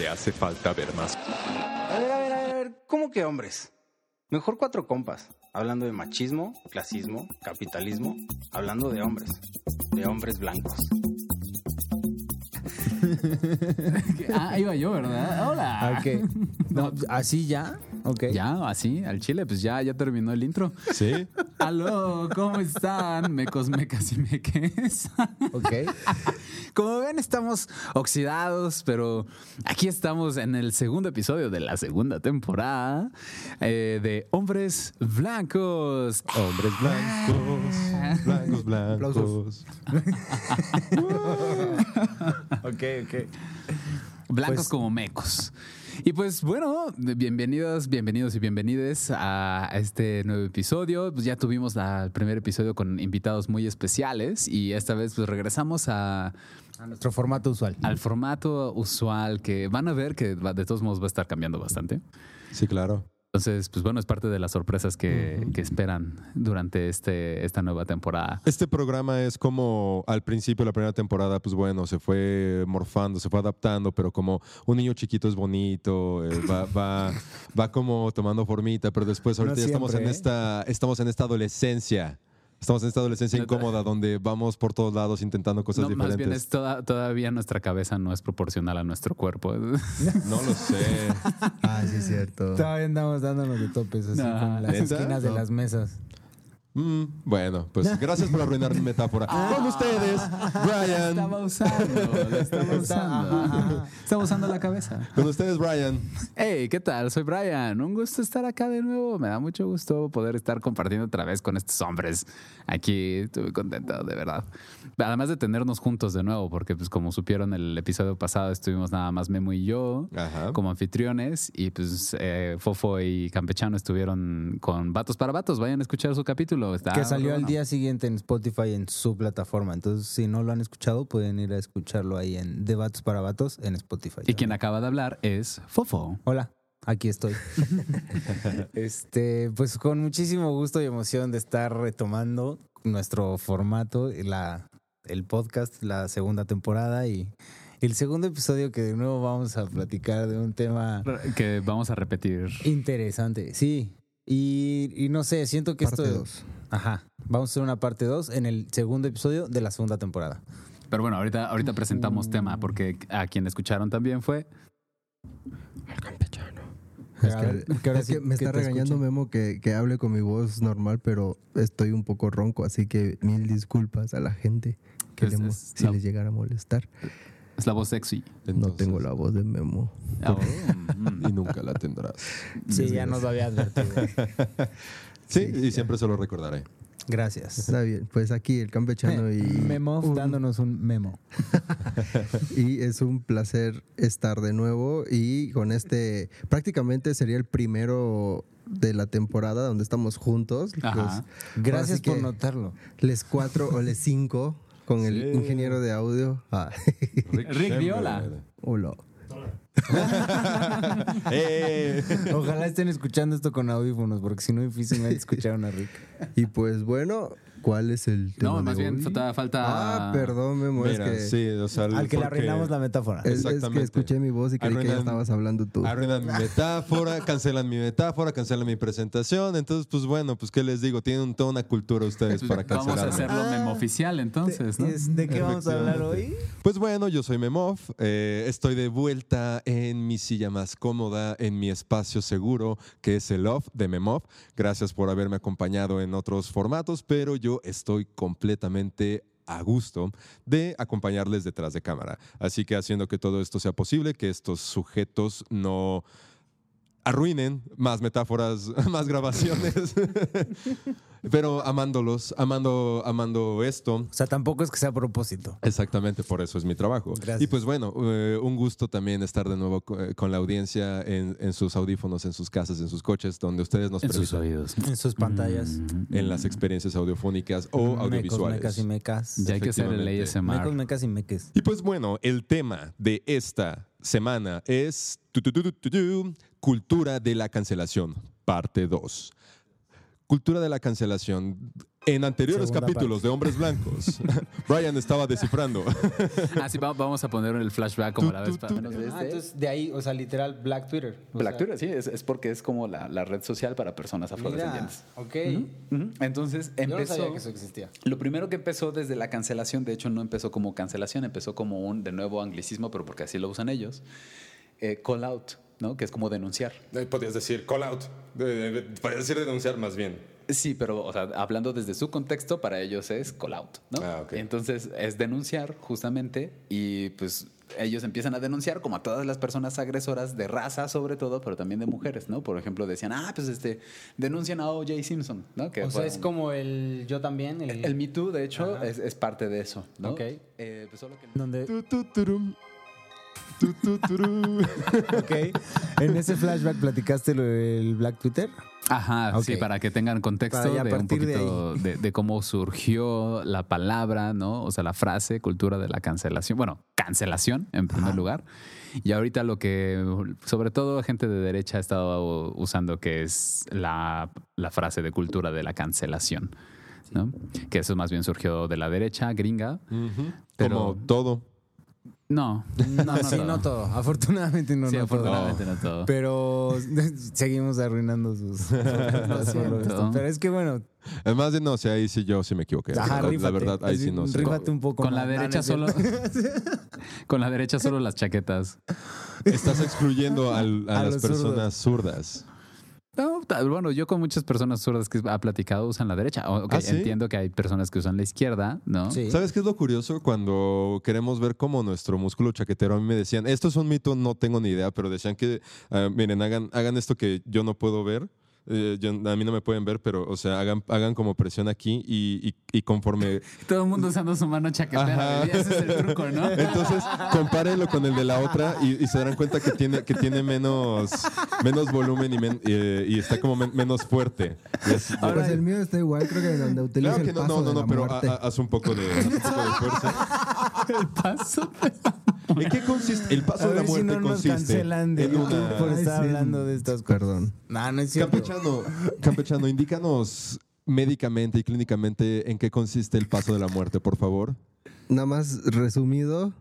Te hace falta ver más. A ver, a ver, a ver, ¿cómo que hombres? Mejor cuatro compas, hablando de machismo, clasismo, capitalismo, hablando de hombres, de hombres blancos. Ah, iba yo, ¿verdad? Hola. No, ¿Así ya? Ok. Ya, así, al chile, pues ya, ya terminó el intro. ¿Sí? Aló, ¿cómo están? Mecos, mecas y meques. Ok. Como ven, estamos oxidados, pero aquí estamos en el segundo episodio de la segunda temporada eh, de Hombres Blancos. Hombres blancos, blancos, blancos. Ok, ok. Blancos Pues- como mecos. Y pues bueno, bienvenidos, bienvenidos y bienvenides a este nuevo episodio. Pues ya tuvimos la- el primer episodio con invitados muy especiales y esta vez pues regresamos a, A nuestro formato usual. al formato usual que van a ver que va- de todos modos va a estar cambiando bastante. Sí, claro. Entonces, pues bueno, es parte de las sorpresas que, que esperan durante este, esta nueva temporada. Este programa es como al principio de la primera temporada, pues bueno, se fue morfando, se fue adaptando, pero como un niño chiquito es bonito, eh, va, va, va como tomando formita, pero después ahorita No ya estamos en ¿eh? esta, estamos en esta adolescencia. Estamos en esta adolescencia incómoda donde vamos por todos lados intentando cosas No, más diferentes. bien es toda- todavía nuestra cabeza no es proporcional a nuestro cuerpo. No lo sé. Ah, sí, es cierto. Todavía andamos dándonos de topes así No, con las ¿neta? esquinas de las mesas. Mm, bueno, pues gracias por arruinar mi metáfora. Con ustedes, Brian. Estaba usando, la estaba usando. Estaba usando la cabeza. Con ustedes, Brian. Hey, ¿qué tal? Soy Brian. Un gusto estar acá de nuevo. Me da mucho gusto poder estar compartiendo otra vez con estos hombres. Aquí estuve contento, de verdad. Además de tenernos juntos de nuevo, porque pues como supieron el episodio pasado estuvimos nada más Memo y yo Ajá. como anfitriones y pues eh, Fofo y Campechano estuvieron con Vatos para Vatos. Vayan a escuchar su capítulo. Está que salió al día siguiente en Spotify en su plataforma. Entonces, si no lo han escuchado, pueden ir a escucharlo ahí en Debates para Vatos en Spotify. Y quien acaba de hablar es Fofo. Hola, aquí estoy. este, pues con muchísimo gusto y emoción de estar retomando nuestro formato, la, el podcast, la segunda temporada y el segundo episodio que de nuevo vamos a platicar de un tema Que vamos a repetir. interesante. Sí. Y, y no sé, siento que Parte esto. dos. Ajá. Vamos a hacer una parte 2 en el segundo episodio de la segunda temporada. Pero bueno, ahorita, ahorita presentamos tema, porque a quien escucharon también fue. Es A ver, que ahora es sí que me que está regañando. Memo que, que hable con mi voz normal, pero estoy un poco ronco, así que mil disculpas a la gente que Es- le es si la- les llegara a molestar. Es la voz sexy. no tengo la voz de Memo. Oh, mm. Y nunca la tendrás. Sí, ya nos lo había advertido. Sí, y siempre se lo recordaré. Gracias. Está bien, pues aquí el campechano y, Memo un- dándonos un memo. y es un placer estar de nuevo y con este, prácticamente sería el primero de la temporada donde estamos juntos. Ajá. Pues, Gracias por notarlo. les cuatro o les cinco con el Sí. ingeniero de audio. Ah, Rick Viola. hola. ¡Eh! Ojalá estén escuchando esto con audífonos, porque si no, difícilmente escucharon a Rick. Y pues bueno, ¿cuál es el tema? No, más de bien hoy? falta. falta Ah, perdón, Memo, es Mira, que, sí, o sea, Al que le arruinamos la metáfora. es, es que escuché mi voz y creí que ya estabas hablando tú. Arruinan mi metáfora, cancelan mi metáfora, cancelan mi presentación. Entonces, pues bueno, pues qué les digo, tienen toda una cultura ustedes para Pues, Vamos a hacerlo memo oficial entonces, ¿no? Es- ¿De qué vamos a hablar hoy? Pues bueno, yo soy Memov, eh, estoy de vuelta en mi silla más cómoda, en mi espacio seguro, que es el Off de Memov. Gracias por haberme acompañado en otros formatos, pero yo estoy completamente a gusto de acompañarles detrás de cámara. Así que haciendo que todo esto sea posible, que estos sujetos no arruinen más metáforas, más grabaciones. Pero amándolos, amando, amando esto. O sea, tampoco es que sea a propósito. Exactamente, por eso es mi trabajo. Gracias. Y pues bueno, eh, un gusto también estar de nuevo eh, con la audiencia en, en sus audífonos, en sus casas, en sus coches, donde ustedes nos En sus oídos. En sus pantallas. Mm. en las experiencias audiofónicas o Mecos, audiovisuales. mecas y mecas. Ya hay que hacer el. ASMR. Mecos, mecas y meques. Y pues bueno, el tema de esta semana es tu, tu, tu, tu, tu, tu, cultura de la cancelación, parte 2. Cultura de la cancelación. En anteriores Segunda capítulos de Hombres Blancos, Brian estaba descifrando. Ah, sí, va- vamos a poner el flashback como la vez pa- menos de Ah, este. de ahí, o sea, literal, Black Twitter. Black Twitter, sí, es, es porque es como la, la red social para personas afrodescendientes. ok. Ujú. Entonces Yo no empezó. sabía que eso existía. Lo primero que empezó desde la cancelación, de hecho no empezó como cancelación, empezó como un de nuevo anglicismo, pero porque así lo usan ellos, eh, call out, ¿no? Que es como denunciar. Eh, Podrías decir call out. Eh, eh, Podrías decir denunciar más bien. Sí, pero o sea, hablando desde su contexto, para ellos es call out, ¿no? Ah, ok. Entonces es denunciar justamente y pues ellos empiezan a denunciar como a todas las personas agresoras de raza sobre todo, pero también de mujeres, ¿no? Por ejemplo, decían, ah, pues este, denuncian a O.J. Simpson, ¿no? Que O sea, es un- como el yo también. El, El Me Too, de hecho, es parte de eso, ¿no? Ok. Eh, pues solo que... donde, Tu, tu, turum. Tu, tu, turum. ok. En ese flashback platicaste lo del Black Twitter. Ajá, sí, para que tengan contexto de un partir de poquito de, de cómo surgió la palabra, ¿no? O sea, la frase, cultura de la cancelación. Bueno, cancelación en primer lugar. Y ahorita lo que, sobre todo gente de derecha ha estado usando, que es la, la frase de cultura de la cancelación, ¿no? Que eso más bien surgió de la derecha gringa. Pero- Como todo. No, No, no, no sí, todo. no todo. Afortunadamente no, sí, no todo. afortunadamente no todo. Pero seguimos arruinando sus. las siento. Pero es que bueno, Además de no, sé, ahí sí yo sí me equivoqué. ajá, la, la verdad, ahí sí no sé. Rífate un poco Con la más. No, no derecha solo. Con la derecha solo las chaquetas. Estás excluyendo al- a, A las personas zurdas. Bueno, yo con muchas personas zurdas que ha platicado usan la derecha. ¿Ah, sí? Entiendo que hay personas que usan la izquierda, ¿no? Sí. ¿Sabes qué es lo curioso? Cuando queremos ver como nuestro músculo chaquetero, a mí me decían, esto es un mito, no tengo ni idea, pero decían que, ah, miren, hagan, hagan esto que yo no puedo ver. Eh, yo- a mí no me pueden ver, pero, o sea, hagan, hagan como presión aquí y, y- y conforme... Todo el mundo usando su mano chaquetera. Ajá. baby. Ese es el truco, ¿no? Entonces, compárenlo con el de la otra y, y se darán cuenta que tiene, que tiene menos, menos volumen y, men- eh, y está como men- menos fuerte. Es- pues el mío está igual, creo que donde utiliza Claro que el no, paso no, no, de no, la pero haz un poco de, haz un poco de fuerza. el paso. ¿En qué consiste? El paso A de la ver si muerte no nos consiste cancelan de en una... por Ay, estar sí. hablando de estas cosas. Perdón. No, no es cierto. Campechano, Campechano, indícanos médicamente y clínicamente en qué consiste el paso de la muerte, por favor. Nada más resumido,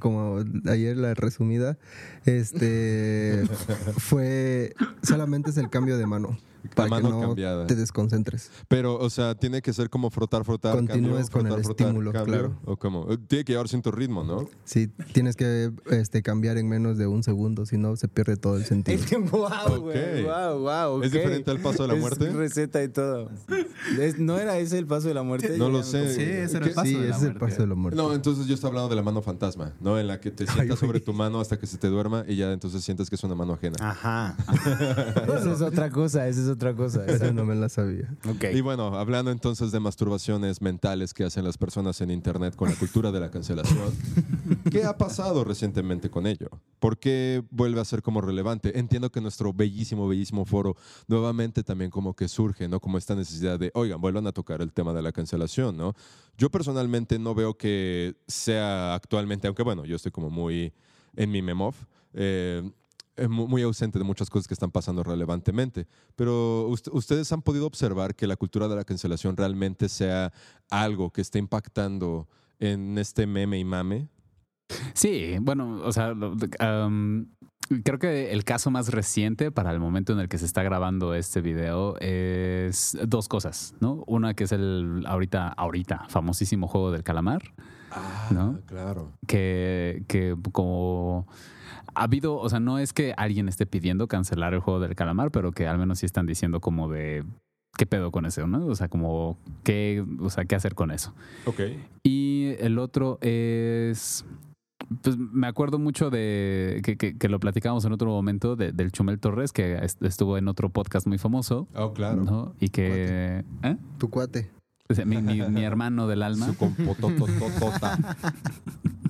como ayer la resumida, este fue solamente es el cambio de mano para mano que no cambiada. te desconcentres. Pero, o sea, tiene que ser como frotar, frotar, Continúes cambio, con frotar, el frotar, estímulo, cambio, claro. ¿O cómo? Eh, Tiene que llevar cierto ritmo, ¿no? Sí, tienes que este, cambiar en menos de un segundo, si no se pierde todo el sentido. Es wow, güey. Ok. Wow, wow. ¿Es diferente al paso de la Es muerte? receta y todo. Es- ¿No era ese el paso de la muerte? No lo sé. Sí, ese era el paso sí, de la ese es el muerte. paso de la muerte. No, entonces yo estoy hablando de la mano fantasma, ¿no? En la que te sientas sobre tu mano hasta que se te duerma y ya entonces sientes que es una mano ajena. Ajá. Eso es otra cosa, eso es otra cosa. Esa no me la sabía. Ok. Y bueno, hablando entonces de masturbaciones mentales que hacen las personas en Internet con la cultura de la cancelación, ¿qué ha pasado recientemente con ello? ¿Por qué vuelve a ser como relevante? Entiendo que nuestro bellísimo, bellísimo foro nuevamente también como que surge, ¿no? Como esta necesidad de, oigan, vuelvan a tocar el tema de la cancelación, ¿no? Yo personalmente no veo que sea actualmente, aunque bueno, yo estoy como muy en mi memof, eh, mu- muy ausente de muchas cosas que están pasando relevantemente. Pero ust- ustedes han podido observar que la cultura de la cancelación realmente sea algo que esté impactando en este meme y mame. Sí, bueno, o sea, um, creo que el caso más reciente para el momento en el que se está grabando este video es dos cosas, ¿no? Una que es el ahorita, ahorita, famosísimo juego del calamar, ¿no? claro. que, que como ha habido, o sea, no es que alguien esté pidiendo cancelar el juego del calamar, pero que al menos sí están diciendo como de qué pedo con eso, ¿no? O sea, como qué, o sea, qué hacer con eso. Ok. Y el otro es Pues me acuerdo mucho de que, que- que lo platicábamos en otro momento de- del Chumel Torres, que est- estuvo en otro podcast muy famoso. Oh, claro. ¿no? Y que. ¿eh? Tu cuate. O sea, mi, mi- mi hermano del alma. Su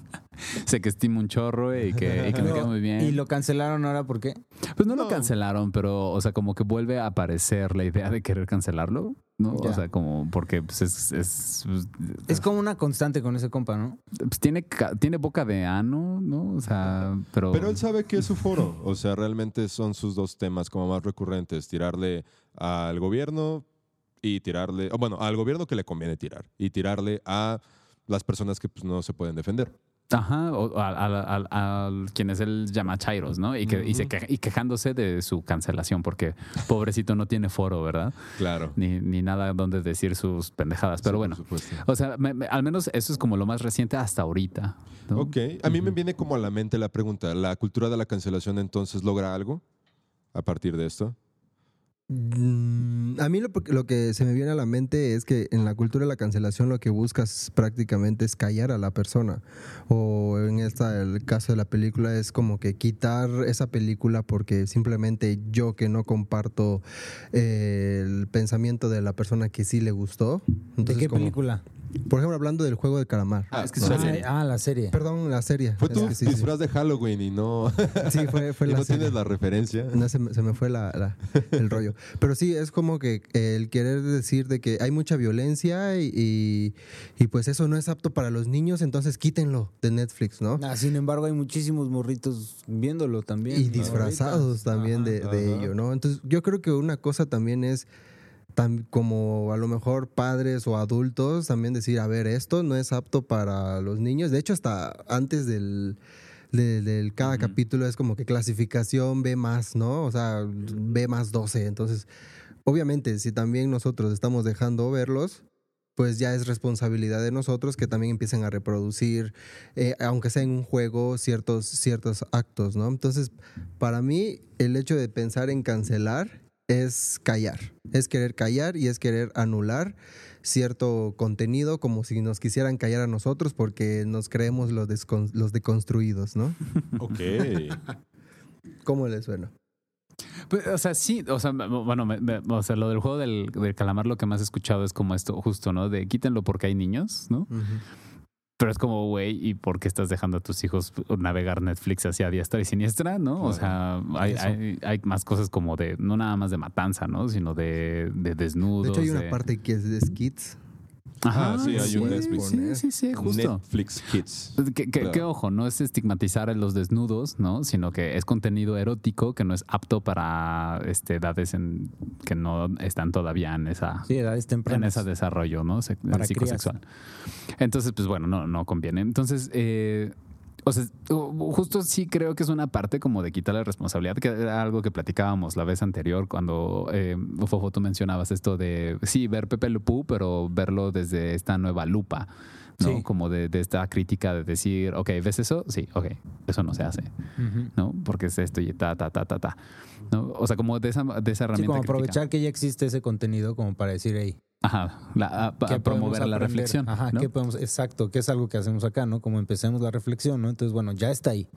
Sé que estima un chorro y que, y que me queda muy bien. Y lo cancelaron ahora, ¿por qué? Pues no, lo cancelaron, pero, o sea, como que vuelve a aparecer la idea de querer cancelarlo, ¿no? Ya. O sea, como porque pues, es, es, pues, Es como una constante con ese compa, ¿no? pues, tiene, tiene boca de ano, ¿no? O sea, pero... Pero él sabe que es su foro. O sea, realmente son sus dos temas como más recurrentes. Tirarle al gobierno y tirarle... bueno, al gobierno que le conviene tirar. Y tirarle a las personas que pues, no se pueden defender. Ajá, o a, a- a- a- a quienes él llama chairos, ¿no? Y, que, y, se queja- y quejándose de su cancelación, porque pobrecito no tiene foro, ¿verdad? Claro. Ni, ni nada donde decir sus pendejadas. Pero Sí, bueno, o sea, me- me- al menos eso es como lo más reciente hasta ahorita. ¿no? Ok, a mí me viene como a la mente la pregunta, ¿la cultura de la cancelación entonces logra algo a partir de esto? Mm, A mí lo, lo que se me viene a la mente es que en la cultura de la cancelación lo que buscas prácticamente es callar a la persona. O en esta, el caso de la película es como que quitar esa película porque simplemente yo que no comparto eh, el pensamiento de la persona que sí le gustó. ¿De qué como- película? Por ejemplo, hablando del juego de calamar. Ah, es que ¿no? es Ah, una serie. ah, la serie. Perdón, la serie. Fue tu sí. disfraz de Halloween y no, Sí, fue, fue y la no serie. tienes la referencia. No, se, me, se me fue la, la- el rollo. Pero sí, es como que el querer decir de que hay mucha violencia y, y, y pues eso no es apto para los niños, entonces quítenlo de Netflix, ¿no? Ah, sin embargo, hay muchísimos morritos viéndolo también. Y ¿no? disfrazados Ahorita. también de, de ello, ¿no? Entonces yo creo que una cosa también es tan, como a lo mejor padres o adultos también decir, a ver, esto no es apto para los niños. De hecho, hasta antes del, de- del cada capítulo es como que clasificación B más, ¿no? O sea, B más 12. Entonces, obviamente, si también nosotros estamos dejando verlos, pues ya es responsabilidad de nosotros que también empiecen a reproducir, eh, aunque sea en un juego, ciertos, ciertos actos, ¿no? Entonces, para mí, el hecho de pensar en cancelar es callar, es querer callar y es querer anular cierto contenido como si nos quisieran callar a nosotros porque nos creemos los, descon- los deconstruidos, ¿no? Ok. ¿Cómo les suena? Pues, o sea, sí, o sea, me- bueno, me- me- o sea, lo del juego del, del calamar lo que más he escuchado es como esto, justo, ¿no? De quítenlo porque hay niños, ¿no? Pero es como, güey, ¿y por qué estás dejando a tus hijos navegar Netflix hacia diestra y siniestra, no? O sea, hay, hay, hay más cosas como de, no nada más de matanza, ¿no? Sino de, de desnudos. De hecho, hay una de- parte que es de skits. Ajá, Ah, sí, hay un Netflix. Sí, sí, sí, justo. Netflix Kids. Que, que- Claro. que, ojo, no es estigmatizar a los desnudos, ¿no? Sino que es contenido erótico que no es apto para este, edades en, que no están todavía en esa Sí, edades en tempranas. ese desarrollo, ¿no? Se- Para psicosexual. Entonces, pues bueno, no, no conviene. Entonces, eh, o sea, justo sí creo que es una parte como de quitarle responsabilidad, que era algo que platicábamos la vez anterior cuando, eh, Fofo, tú mencionabas esto de, sí, ver Pepe Pew, pero verlo desde esta nueva lupa. ¿no? Sí. Como de, de esta crítica de decir, ok, ¿ves eso? Sí, ok, eso no se hace. ¿no? Porque es esto y ta, ta, ta, ta, ta. ¿no? O sea, como de esa, de esa herramienta Sí, como crítica. aprovechar que ya existe ese contenido como para decir, hey, Ajá, la- a- a ¿qué podemos promover la reflexión. Ajá, ¿no? ¿qué podemos? Exacto, que es algo que hacemos acá, ¿no? Como empecemos la reflexión, ¿no? Entonces, bueno, ya está ahí,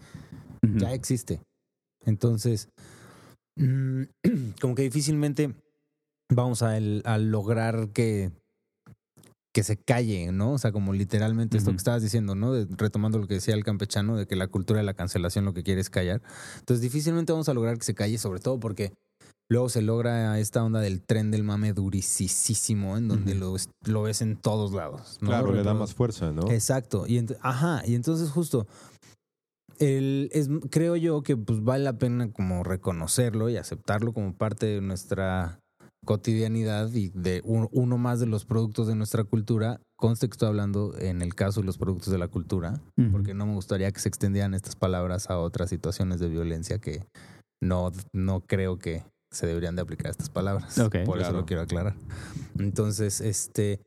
ya existe. Entonces, mm, como que difícilmente vamos a, el- a lograr que, que se calle, ¿no? O sea, como literalmente esto que estabas diciendo, ¿no? De- retomando lo que decía el campechano, de que la cultura de la cancelación lo que quiere es callar. Entonces, difícilmente vamos a lograr que se calle, sobre todo porque luego se logra esta onda del tren del mame durisísimo, en donde lo, es- lo ves en todos lados. ¿no? Claro, le da más fuerza, ¿no? Exacto. Y ajá, y entonces justo el, es, creo yo que pues vale la pena como reconocerlo y aceptarlo como parte de nuestra cotidianidad y de un- uno más de los productos de nuestra cultura. Conste que estoy hablando en el caso de los productos de la cultura, porque no me gustaría que se extendieran estas palabras a otras situaciones de violencia que no, no creo que se deberían de aplicar estas palabras. Por eso lo quiero aclarar. Entonces, este,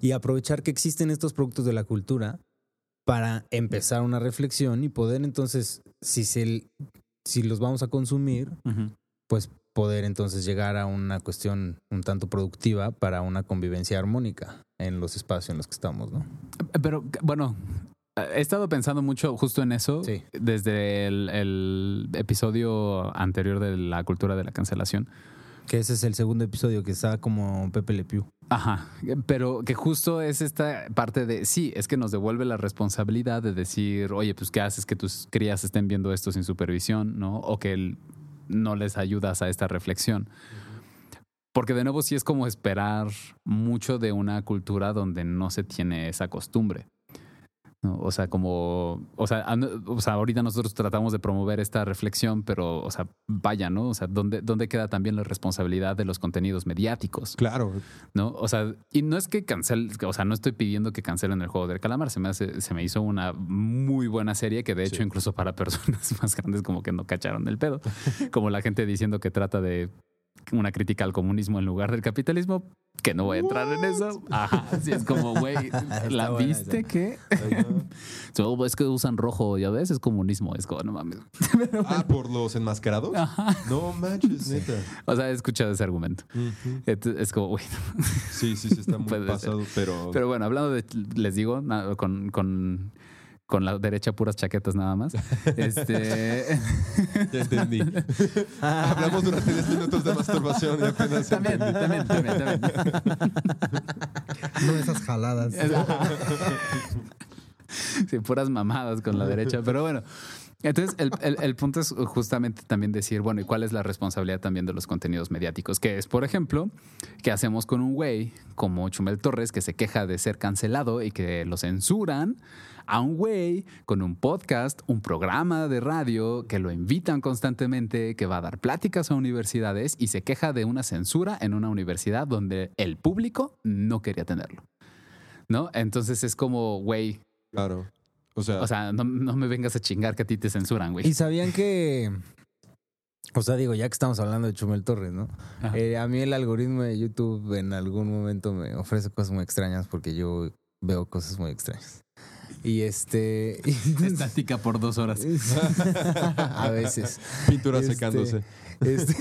y aprovechar que existen estos productos de la cultura para empezar una reflexión y poder entonces, si, se, si los vamos a consumir, pues poder entonces llegar a una cuestión un tanto productiva para una convivencia armónica en los espacios en los que estamos, ¿no? Pero bueno, He estado pensando mucho justo en eso Sí. desde el, el episodio anterior de la cultura de la cancelación. Que ese es el segundo episodio que está como Pepe Le Pew. Ajá, pero que justo es esta parte de, sí, es que nos devuelve la responsabilidad de decir, oye, pues qué haces que tus crías estén viendo esto sin supervisión, ¿no? O que el- no les ayudas a esta reflexión. Porque de nuevo sí es como esperar mucho de una cultura donde no se tiene esa costumbre. ¿No? O sea, como, o sea, o sea, ahorita nosotros tratamos de promover esta reflexión, pero, o sea, vaya, ¿no? O sea, ¿dónde, dónde queda también la responsabilidad de los contenidos mediáticos? Claro, ¿no? O sea, y no es que cancel, o sea, no estoy pidiendo que cancelen el juego del calamar, se me hace, se me hizo una muy buena serie que de hecho Sí. incluso para personas más grandes como que no cacharon el pedo, como la gente diciendo que trata de una crítica al comunismo en lugar del capitalismo, que no voy a entrar en eso. Ajá, sí es como, güey, ¿la viste esa. que? So, es que usan rojo, ya ves, es comunismo, es como, no mames. Ah, por los enmascarados. No manches, neta. O sea, he escuchado ese argumento. Es como, güey, Sí, sí, sí, está muy ser. pasado, pero. Pero bueno, hablando de, les digo, con, con la derecha puras chaquetas nada más. Este, Ya entendí. Hablamos durante 10 minutos de masturbación y apenas también, entendí. también, también, también. No esas jaladas. Sí, puras mamadas con la derecha. Pero bueno, entonces el, el- el punto es justamente también decir, bueno, ¿y cuál es la responsabilidad también de los contenidos mediáticos? Que es, por ejemplo, ¿qué hacemos con un güey como Chumel Torres que se queja de ser cancelado y que lo censuran? A un güey con un podcast, un programa de radio que lo invitan constantemente, que va a dar pláticas a universidades y se queja de una censura en una universidad donde el público no quería tenerlo. ¿No? Entonces es como, güey, Claro. O sea, o sea, no, no me vengas a chingar que a ti te censuran, güey. Y sabían que. O sea, digo, ya que estamos hablando de Chumel Torres, ¿no? Eh, a mí el algoritmo de YouTube en algún momento me ofrece cosas muy extrañas porque yo veo cosas muy extrañas. Y este. Estática por dos horas. a veces. pintura este, secándose. Este,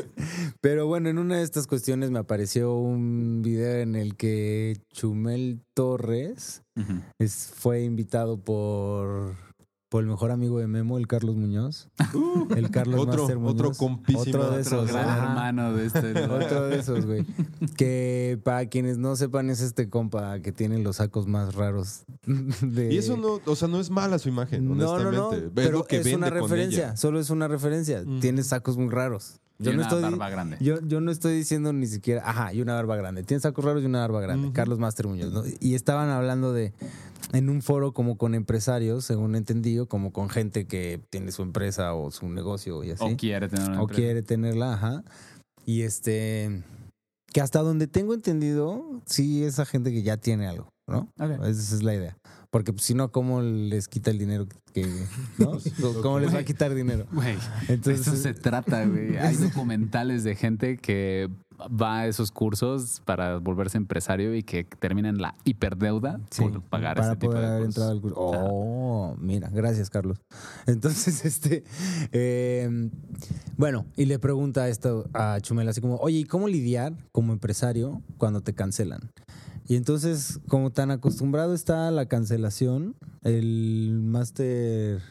pero bueno, en una de estas cuestiones me apareció un video en el que Chumel Torres es- fue invitado por, el mejor amigo de Memo, el Carlos Muñoz. el Carlos Otro- Master Muñoz. otro compísima. Otro de Otro esos. gran ajá. hermano de este. Otro de esos, güey. Que para quienes no sepan, es este compa que tiene los sacos más raros. De... Y eso no, o sea, no es mala su imagen, No, no, honestamente. no. Es Pero lo que es vende una referencia. Solo es una referencia. Mm. Tiene sacos muy raros. Yo y no una estoy. barba grande. Yo, yo no estoy diciendo ni siquiera, ajá, y una barba grande. Tiene sacos raros y una barba grande. Ujú. Carlos Master Muñoz, ¿no? Y estaban hablando de, en un foro como con empresarios, según he entendido, como con gente que tiene su empresa o su negocio y así. O quiere tener una o empresa. quiere tenerla, ajá. Y este, que hasta donde tengo entendido, sí, esa gente que ya tiene algo, ¿no? Ok. Esa es la idea. Porque pues, si no, ¿cómo les quita el dinero que, ¿no? ¿Cómo les va a quitar dinero? Güey, Entonces, eso se trata, güey. Hay documentales de gente que va a esos cursos para volverse empresario y que termina en la hiperdeuda Sí, por pagar para ese tipo poder de haber cursos. entrado al curso. Oh, mira, gracias, Carlos. Entonces, este, eh, bueno, y le pregunta esto a Chumel así como, oye, ¿y cómo lidiar como empresario cuando te cancelan? Y entonces, como tan acostumbrado está a la cancelación, el máster,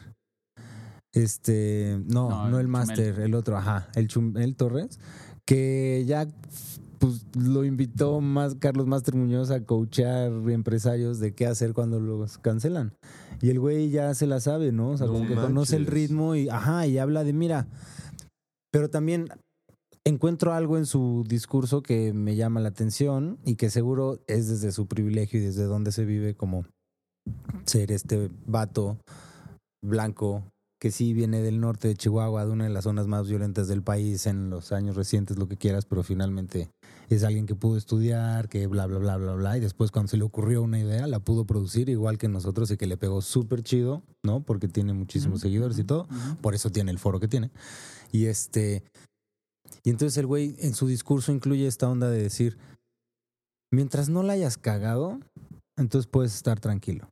este, no, No, no, el el máster, el otro, ajá, el Chumel Torres, que ya pues lo invitó más Carlos Master Muñoz a coachar empresarios de qué hacer cuando los cancelan. Y el güey ya se la sabe, ¿no? O sea, No como que conoce el ritmo y ajá, y habla de mira. Pero también encuentro algo en su discurso que me llama la atención y que seguro es desde su privilegio y desde donde se vive como ser este vato blanco que sí viene del norte de Chihuahua, de una de las zonas más violentas del país en los años recientes, lo que quieras, pero finalmente es alguien que pudo estudiar, que bla, bla, bla, bla, bla, y después cuando se le ocurrió una idea, la pudo producir igual que nosotros y que le pegó súper chido, ¿no? Porque tiene muchísimos seguidores y todo, por eso tiene el foro que tiene. Y este, y entonces el güey en su discurso incluye esta onda de decir, mientras no la hayas cagado, entonces puedes estar tranquilo.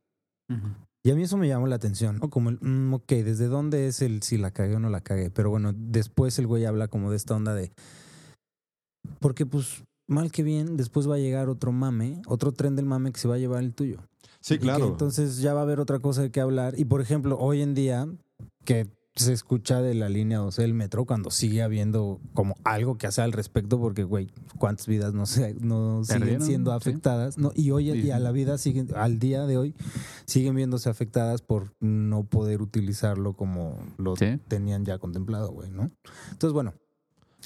Y a mí eso me llamó la atención, ¿no? Como el, mm, ok, ¿desde dónde es el si la cagué o no la cagué? Pero bueno, después el güey habla como de esta onda de... Porque pues, mal que bien, después va a llegar otro mame, otro tren del mame que se va a llevar el tuyo. Sí, Y que claro. entonces ya va a haber otra cosa de qué hablar. Y por ejemplo, hoy en día, que se escucha de la línea 12 del metro cuando sigue habiendo como algo que hacer al respecto, porque, güey, cuántas vidas no, se, no siguen siendo sí. afectadas. No, y hoy y a la vida siguen, al día de hoy, siguen viéndose afectadas por no poder utilizarlo como lo Sí. tenían ya contemplado, güey, ¿no? Entonces, bueno,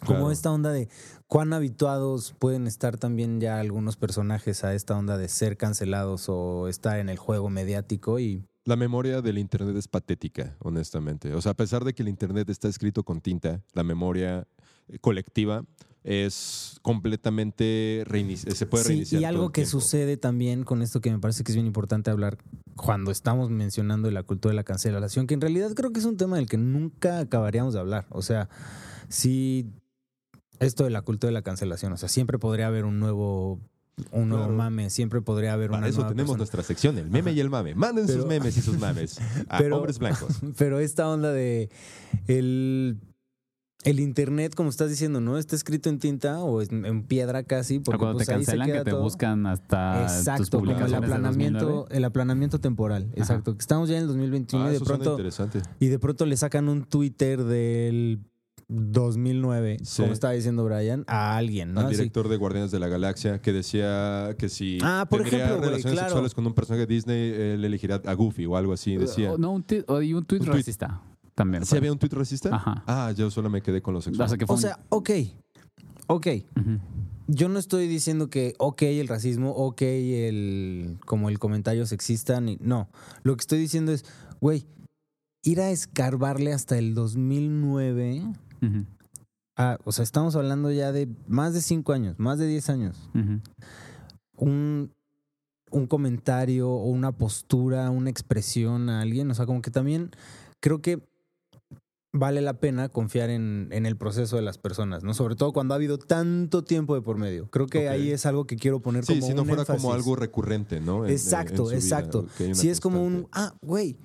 como Claro. esta onda de cuán habituados pueden estar también ya algunos personajes a esta onda de ser cancelados o estar en el juego mediático y La memoria del Internet es patética, honestamente. O sea, a pesar de que el Internet está escrito con tinta, la memoria eh, colectiva es completamente se puede Sí, reiniciar. y todo algo que sucede también con esto que me parece que es bien importante hablar cuando estamos mencionando la cultura de la cancelación, que en realidad creo que es un tema del que nunca acabaríamos de hablar. O sea, sí, esto de la cultura de la cancelación, o sea, siempre podría haber un nuevo, un nuevo Claro. mame, siempre podría haber Para una eso nueva tenemos persona. nuestra sección, el meme y el mame. Manden sus memes y sus mames a Pero- hombres blancos. Pero esta onda de el, el internet, como estás diciendo, ¿no? Está escrito en tinta o en, piedra casi. Porque cuando pues, te ahí se cancelan, que te todo. buscan hasta tus Exacto, como el publicaciones de aplanamiento, 2009. el aplanamiento temporal, exacto. Estamos ya en el 2021 Ah, y de eso suena pronto interesante. y de pronto le sacan un Twitter del 2009, Sí. como estaba diciendo Brian, a alguien, ¿no? Al Así- director de Guardianes de la Galaxia que decía que si Ah, por tendría ejemplo, relaciones claro. sexuales con un personaje de Disney, él elegirá a Goofy o algo así. Decía. O- no, un tuit, o- y un tuit racista también. ¿Sí había un tuit racista? Ajá. Ah, yo solo me quedé con los O sexuales. sea, que fue o un- sea, ok, ok. Yo no estoy diciendo que ok el racismo, ok el como el comentario sexista, ni no. Lo que estoy diciendo es, güey, ir a escarbarle hasta el 2009. Ah, o sea, estamos hablando ya de más de cinco años, más de 10 años. Un, un comentario o una postura, una expresión a alguien. O sea, como que también creo que vale la pena confiar en, en el proceso de las personas, ¿no? Sobre todo cuando ha habido tanto tiempo de por medio. Creo que ahí es algo que quiero poner Sí, como si no un fuera como algo recurrente, ¿no? En- Exacto, en su vida, exacto. Si es como un, ah, güey.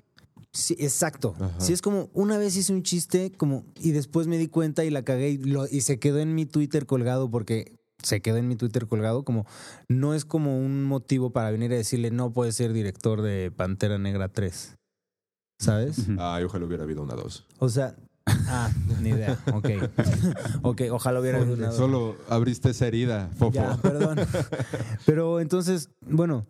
Sí, exacto. Ajá. Si es como una vez hice un chiste como y después me di cuenta y la cagué y, lo- y se quedó en mi Twitter colgado porque se quedó en mi Twitter colgado como no es como un motivo para venir a decirle no puede ser director de Pantera Negra 3. ¿Sabes? Ay, ojalá hubiera habido una dos. O sea, ah, ni idea. Ok. ok, ojalá hubiera habido una- Solo abriste esa herida, Fofo. Ya, perdón. Pero entonces, bueno,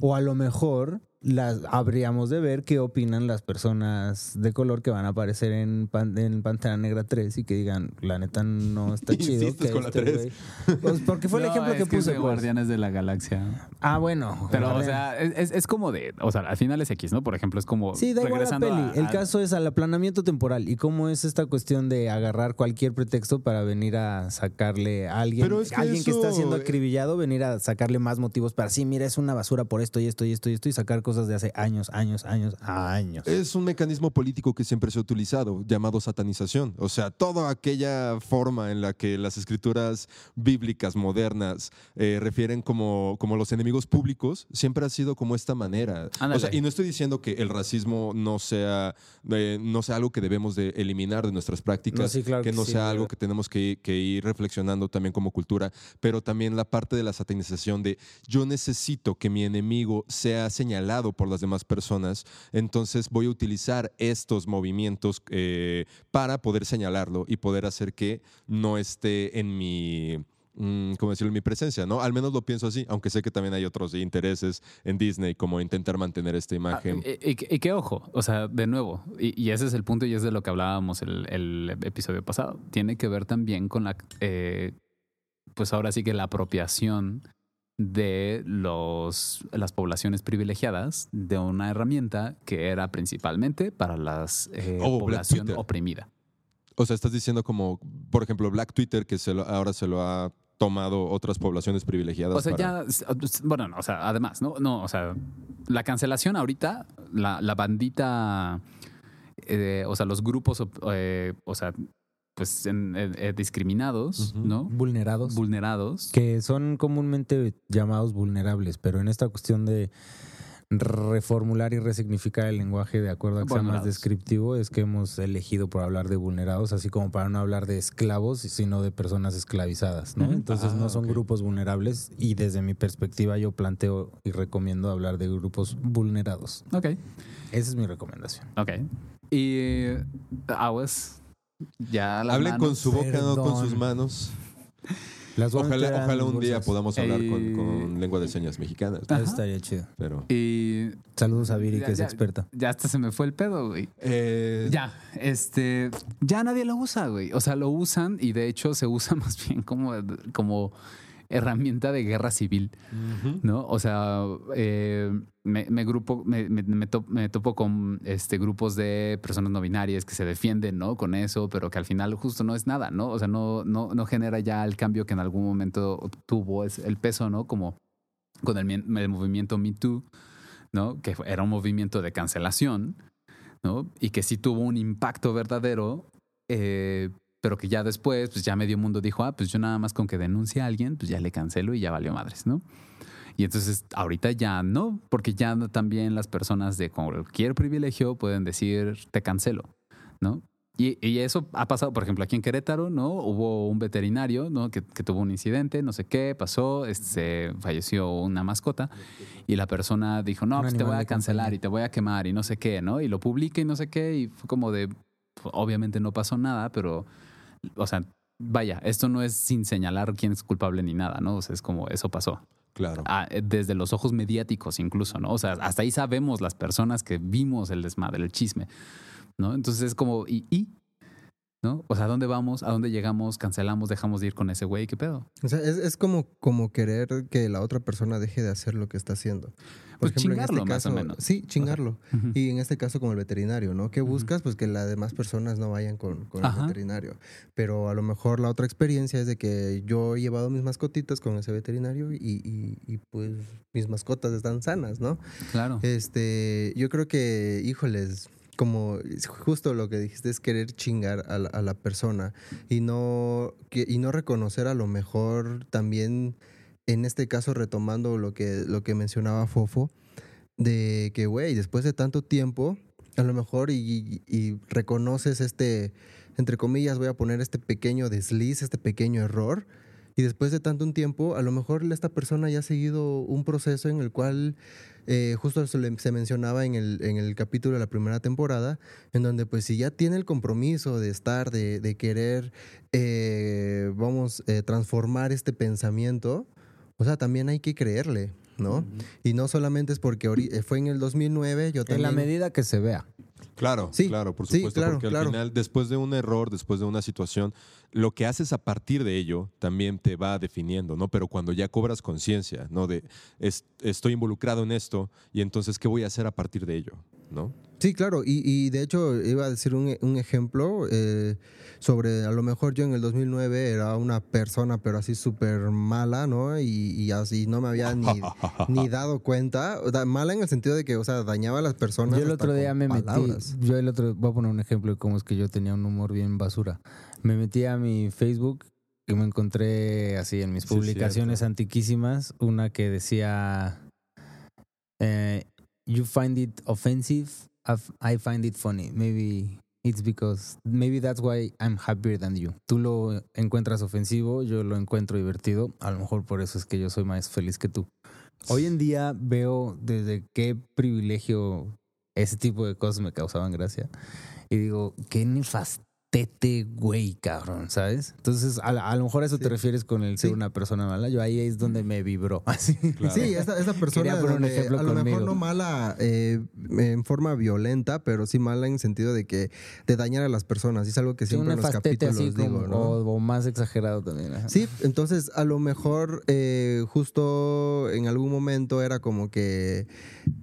o a lo mejor las habríamos de ver qué opinan las personas de color que van a aparecer en, Pan- en Pantera Negra 3 y que digan, la neta no está chido. Que con la este 3. güey- Pues porque fue el No, ejemplo es que es puse. de pues. Guardianes de la Galaxia. Ah, bueno. Pero, o sea, es, es- como de. O sea, al final es X, ¿no? Por ejemplo, es como. Sí, da igual la peli. a- el a- caso es al aplanamiento temporal y cómo es esta cuestión de agarrar cualquier pretexto para venir a sacarle a alguien, Pero es que alguien que está siendo eh, acribillado, venir a sacarle más motivos para sí, mira, es una basura por esto y esto y esto y esto y sacar cosas de hace años, años, años, años. Es un mecanismo político que siempre se ha utilizado, llamado satanización. O sea, toda aquella forma en la que las escrituras bíblicas modernas eh, refieren como, como los enemigos públicos, siempre ha sido como esta manera. O sea, y no estoy diciendo que el racismo no sea, eh, no sea algo que debemos de eliminar de nuestras prácticas, No, sí, claro que que no sí, sea de algo que tenemos que, que ir reflexionando también como cultura, pero también la parte de la satanización de yo necesito que mi enemigo sea señalado por las demás personas, entonces voy a utilizar estos movimientos eh, para poder señalarlo y poder hacer que no esté en mi mm, ¿cómo decirlo? En mi presencia, ¿no? Al menos lo pienso así, aunque sé que también hay otros intereses en Disney, como intentar mantener esta Ah, imagen. y, y que- y que ojo, o sea, de nuevo, y, y ese es el punto y es de lo que hablábamos el, el episodio pasado. Tiene que ver también con la, eh, pues ahora sí que la apropiación de los, las poblaciones privilegiadas de una herramienta que era principalmente para las eh, Oh, población oprimida. O sea, estás diciendo como, por ejemplo, Black Twitter, que se lo- ahora se lo ha tomado otras poblaciones privilegiadas. O sea, para- ya, bueno, no, o sea, además, ¿no? No, o sea, la cancelación ahorita, la, la bandita, eh, o sea, los grupos, eh, o sea, pues en- eh, eh, discriminados. ¿no? Vulnerados. Vulnerados. que son comúnmente llamados vulnerables, pero en esta cuestión de reformular y resignificar el lenguaje de acuerdo a que sea más descriptivo es que hemos elegido por hablar de vulnerados, así como para no hablar de esclavos, sino de personas esclavizadas, ¿no? Entonces Ah, no son grupos vulnerables y desde mi perspectiva yo planteo y recomiendo hablar de grupos vulnerados. Ok, Esa es mi recomendación. ok. Y eh, aguas. Ya las Hablen con su boca, no con sus manos. Las Ojalá, ojalá un día podamos hablar con, Eh, con lengua de señas mexicanas. Eso estaría chido. Pero. Y Saludos a Viri, Ya, que es ya. experta. ya hasta se me fue el pedo, güey. Eh, Ya, este, ya nadie lo usa, güey. O sea, lo usan y de hecho se usa más bien como, como herramienta de guerra civil. ¿no? O sea, eh, me, me grupo, me, me- me to- me topo con este grupos de personas no binarias que se defienden, ¿no? Con eso, pero que al final justo no es nada, ¿no? O sea, no, no, no genera ya el cambio que en algún momento tuvo es el peso, ¿no? Como con el movimiento Me Too, ¿no? Que era un movimiento de cancelación, ¿no? Y que sí tuvo un impacto verdadero, eh, pero que ya después, pues ya medio mundo dijo, ah, pues yo nada más con que denuncie a alguien, pues ya le cancelo y ya valió madres, ¿no? Y entonces ahorita ya no, porque ya también las personas de cualquier privilegio pueden decir, te cancelo, ¿no? Y, y eso ha pasado, por ejemplo, aquí en Querétaro, ¿no? Hubo un veterinario, ¿no? Que, que tuvo un incidente, no sé qué, pasó, este, falleció una mascota y la persona dijo, no, pues te voy a cancelar y te voy a quemar y no sé qué, ¿no? Y lo publica y no sé qué y fue como de, obviamente no pasó nada, pero, o sea, vaya, esto no es sin señalar quién es culpable ni nada, ¿no? O sea, es como eso pasó. Claro. Ah, eh, desde los ojos mediáticos incluso, ¿no? O sea, hasta ahí sabemos las personas que vimos el desmadre, el chisme, ¿no? Entonces es como, ¿y? y? ¿No? O sea, ¿a dónde vamos? ¿A dónde llegamos? ¿Cancelamos? ¿Dejamos de ir con ese güey? ¿Qué pedo? O sea, es, es como, como querer que la otra persona deje de hacer lo que está haciendo. Por Pues en chingarlo, este más o caso- menos. Sí, chingarlo. Y en este caso como el veterinario, ¿no? ¿Qué buscas? Pues que las demás personas no vayan con, con el veterinario. Pero a lo mejor la otra experiencia es de que yo he llevado mis mascotitas con ese veterinario y, y- y, pues mis mascotas están sanas, ¿no? Claro. Este, yo creo que, híjoles, como justo lo que dijiste es querer chingar a la, persona y no, y no reconocer a lo mejor también, en este caso retomando lo que, lo que mencionaba Fofo, de que, güey, después de tanto tiempo, a lo mejor y- y reconoces este, entre comillas, voy a poner este pequeño desliz, este pequeño error, y después de tanto un tiempo, a lo mejor esta persona ya ha seguido un proceso en el cual eh, justo se, le- se mencionaba en el, en el capítulo de la primera temporada, en donde pues si ya tiene el compromiso de estar, de, de querer, eh, vamos, eh, transformar este pensamiento, o sea, también hay que creerle, ¿no? Y no solamente es porque eh, fue en el 2009, yo En también... la medida que se vea. Claro, Sí, claro, por sí, supuesto, claro, porque al claro. final, después de un error, después de una situación, lo que haces a partir de ello también te va definiendo, ¿no? Pero cuando ya cobras conciencia, ¿no? De es- estoy involucrado en esto y entonces, ¿qué voy a hacer a partir de ello? ¿No? Sí, claro, y, y de hecho iba a decir un, un ejemplo eh, sobre, a lo mejor yo en el 2009 era una persona, pero así súper mala, ¿no? Y, y así no me había ni, ni dado cuenta, mala en el sentido de que, o sea, dañaba a las personas. Yo el otro día me palabras. metí, yo el otro, voy a poner un ejemplo de cómo es que yo tenía un humor bien basura. Me metí a mi Facebook y me encontré así en mis publicaciones antiquísimas una que decía, eh, you find it offensive, I've- I find it funny. Maybe it's because, maybe that's why I'm happier than you. Tú lo encuentras ofensivo, yo lo encuentro divertido. A lo mejor por eso es que yo soy más feliz que tú. Hoy en día veo desde qué privilegio ese tipo de cosas me causaban gracia. Y digo, qué nefastete, güey, cabrón, ¿sabes? Entonces, a, a lo mejor a eso te refieres con el ser Sí. una persona mala. Yo ahí es donde me vibró. Así. Claro. Sí, esta, esta persona Quería poner un donde ejemplo a lo mejor no mala eh, en forma violenta, pero sí mala en sentido de que de dañar a las personas. Y es algo que Sí, siempre en los capítulos así como, digo, ¿no? o, o más exagerado también. ajá. Sí, entonces a lo mejor eh, justo en algún momento era como que,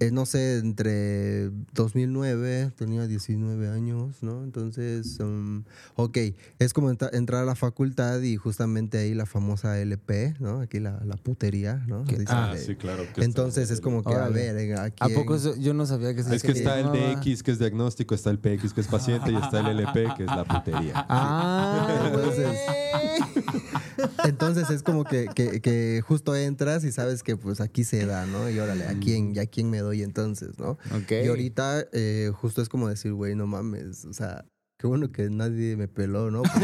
eh, no sé, entre 2009, tenía 19 años, ¿no? Entonces, um, ok, es como entra- entrar a la facultad y justamente ahí la famosa LP, ¿no? Aquí la, la putería, ¿no? Dice Ah, de- sí, claro. entonces es como que, a ver, eh, aquí ¿A poco eso? Yo no sabía que se Es que está el DX, que es diagnóstico, está el PX, que es paciente, y está el LP, que es la putería. Ah, Entonces- Entonces es como que, que, que justo entras y sabes que pues aquí se da, ¿no? Y órale, ¿a quién, ya quién me doy entonces, no? Ok. Y ahorita eh, justo es como decir, güey, no mames, o sea, qué bueno que nadie me peló, ¿no? Porque-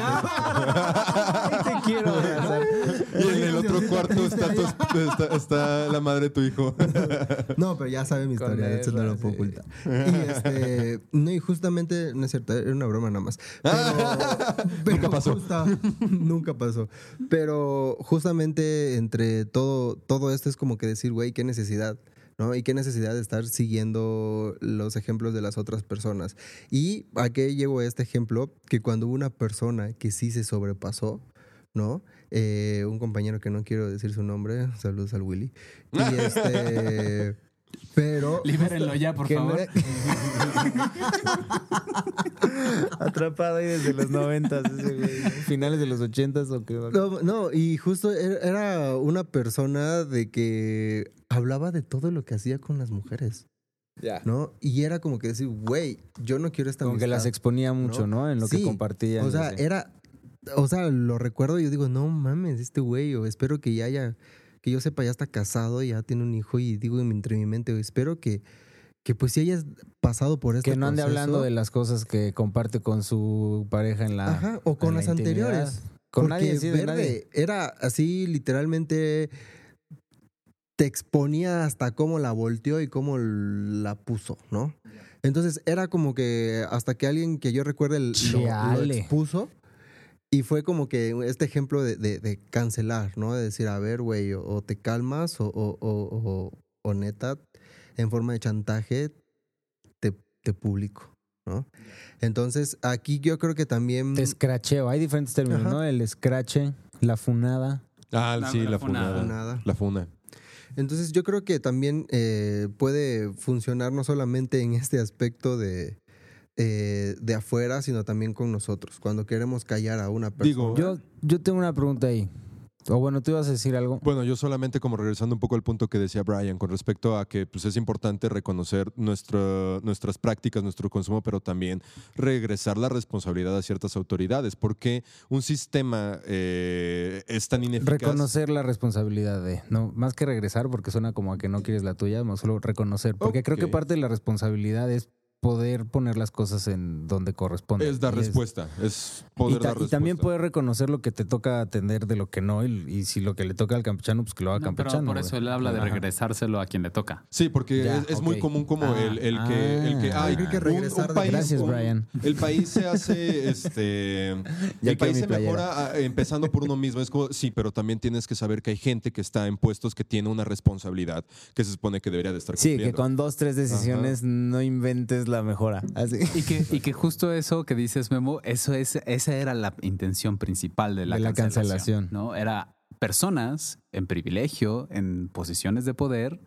te quiero abrazar. Y en el otro cuarto está, tu- está, está la madre de tu hijo. No, pero ya sabe mi Con historia, eso no lo puedo sí. ocultar. Y este, no, y justamente, no es cierto, era una broma nada más. Pero, pero Nunca pasó. justa- nunca pasó. Pero justamente entre todo, todo esto es como que decir, güey, qué necesidad. ¿No? Y qué necesidad de estar siguiendo los ejemplos de las otras personas. Y a qué llevo este ejemplo, que cuando una persona que sí se sobrepasó, ¿no? Eh, un compañero que no quiero decir su nombre, saludos al Willy. Y este, pero Libérenlo ya, por favor. Atrapado ahí desde los noventas, ese güey. finales de los ochentas o qué. No, no, y justo era- era una persona de que hablaba de todo lo que hacía con las mujeres, Ya. ¿no? Y era como que decir, güey, yo no quiero esta Como que las amistad". exponía mucho, ¿no? En lo que compartían. O sea, era, o sea, lo recuerdo y yo digo, no mames, este güey, o espero que ya haya, que yo sepa, ya está casado, ya tiene un hijo y digo entre mi mente, espero que, que pues si hayas pasado por este que no ande proceso, hablando de las cosas que comparte con su pareja en la. Ajá, o con la las anteriores. Con Porque nadie, sí, de verde nadie. era así literalmente te exponía hasta cómo la volteó y cómo la puso, ¿no? Entonces era como que hasta que alguien que yo recuerde lo, lo expuso y fue como que este ejemplo de, de- de cancelar, ¿no? De decir, a ver, güey, o, o te calmas o, o- o- o- o neta, en forma de chantaje, te, te publico, ¿no? Entonces aquí yo creo que también... Te escracheo. Hay diferentes términos, Ajá. ¿no? El escrache, la funada. Ah, La- sí, la la, funada. funada. Funada. La funa. Entonces yo creo que también eh, puede funcionar no solamente en este aspecto de, eh, de afuera, sino también con nosotros, cuando queremos callar a una persona. Digo, Yo, yo tengo una pregunta ahí. O bueno, tú ibas a decir algo. Bueno, yo solamente como regresando un poco al punto que decía Brian con respecto a que pues, es importante reconocer nuestra- nuestras prácticas, nuestro consumo, pero también regresar la responsabilidad a ciertas autoridades, porque un sistema eh, es tan ineficaz. Reconocer la responsabilidad de, no, más que regresar, porque suena como a que no quieres la tuya, más solo reconocer. Porque creo que parte de la responsabilidad es poder poner las cosas en donde corresponde. Es dar Y respuesta, es Y, poder ta- dar y respuesta. también poder reconocer lo que te toca atender de lo que no, y, y si lo que le toca al campechano, pues que lo haga No, pero campechano. por eso él habla de Ajá. regresárselo a quien le toca. Sí, porque Ya, es, es muy común como Ah, el, el que, el que ah. ay, Hay que un- regresar un de- país, Gracias, un- Brian. El país se hace, este, Ya el país se mejora empezando por uno mismo. Es como, sí, pero también tienes que saber que hay gente que está en puestos que tiene una responsabilidad que se supone que debería de estar Sí, cumpliendo. que con dos, tres decisiones no inventes la mejora. Así. Y que, y que justo eso que dices, Memo, eso es, esa era la intención principal de la, De la cancelación, cancelación. ¿no? Era personas en privilegio, en posiciones de poder,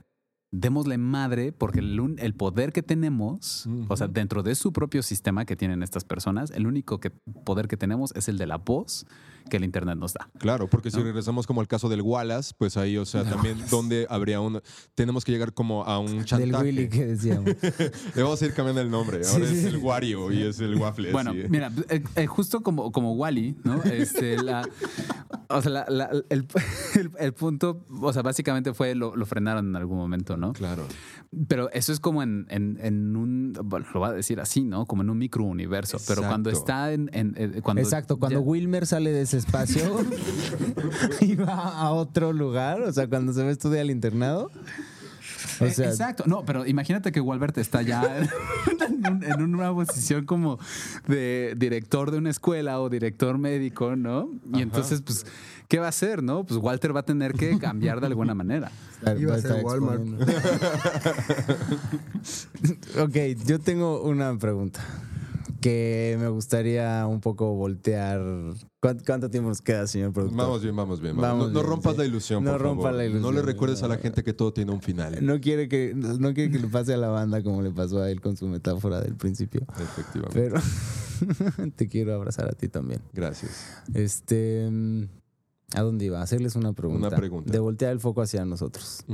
démosle madre, porque el, poder que tenemos, o sea, dentro de su propio sistema que tienen estas personas, el único que, poder que tenemos es el de la voz que el Internet nos da. Claro, porque si regresamos como al caso del Wallace, pues ahí, o sea, también donde habría un... Tenemos que llegar como a un chantaje. Del Willy que decíamos. Le vamos a ir cambiando el nombre. Ahora Sí, es sí. el Wario y es el Waffle. Bueno, sí. mira, eh, eh, justo como, como Wally, ¿no? Este, la, o sea, la- la- el, el- el punto, o sea, básicamente fue lo, lo frenaron en algún momento, ¿no? Claro. Pero eso es como en, en, en un, bueno, lo voy a decir así, ¿no? Como en un microuniverso. Pero cuando está en, en- eh, cuando Exacto, cuando ya- Wilmer sale de ese espacio y va a otro lugar, o sea, cuando se va a estudiar al internado. O Eh, sea, Exacto, no, pero imagínate que Walbert está ya en, un- en una posición como de director de una escuela o director médico, ¿no? Y entonces, pues, ¿qué va a hacer, no? Pues Walter va a tener que cambiar de alguna manera. Iba a ser Walmart. ok, yo tengo una pregunta que me gustaría un poco voltear. ¿Cuánto, cuánto tiempo nos queda, señor productor? Vamos bien, vamos bien. vamos. Vamos no, rompas sí. la ilusión, No por rompa favor. la No le ilusión. recuerdes a la gente que todo tiene un final. No quiere que no quiere que le pase a la banda como le pasó a él con su metáfora del principio. Efectivamente. Pero te quiero abrazar a ti también. Gracias. Este, mm, ¿a dónde iba? A hacerles una pregunta. Una pregunta. De voltear el foco hacia nosotros.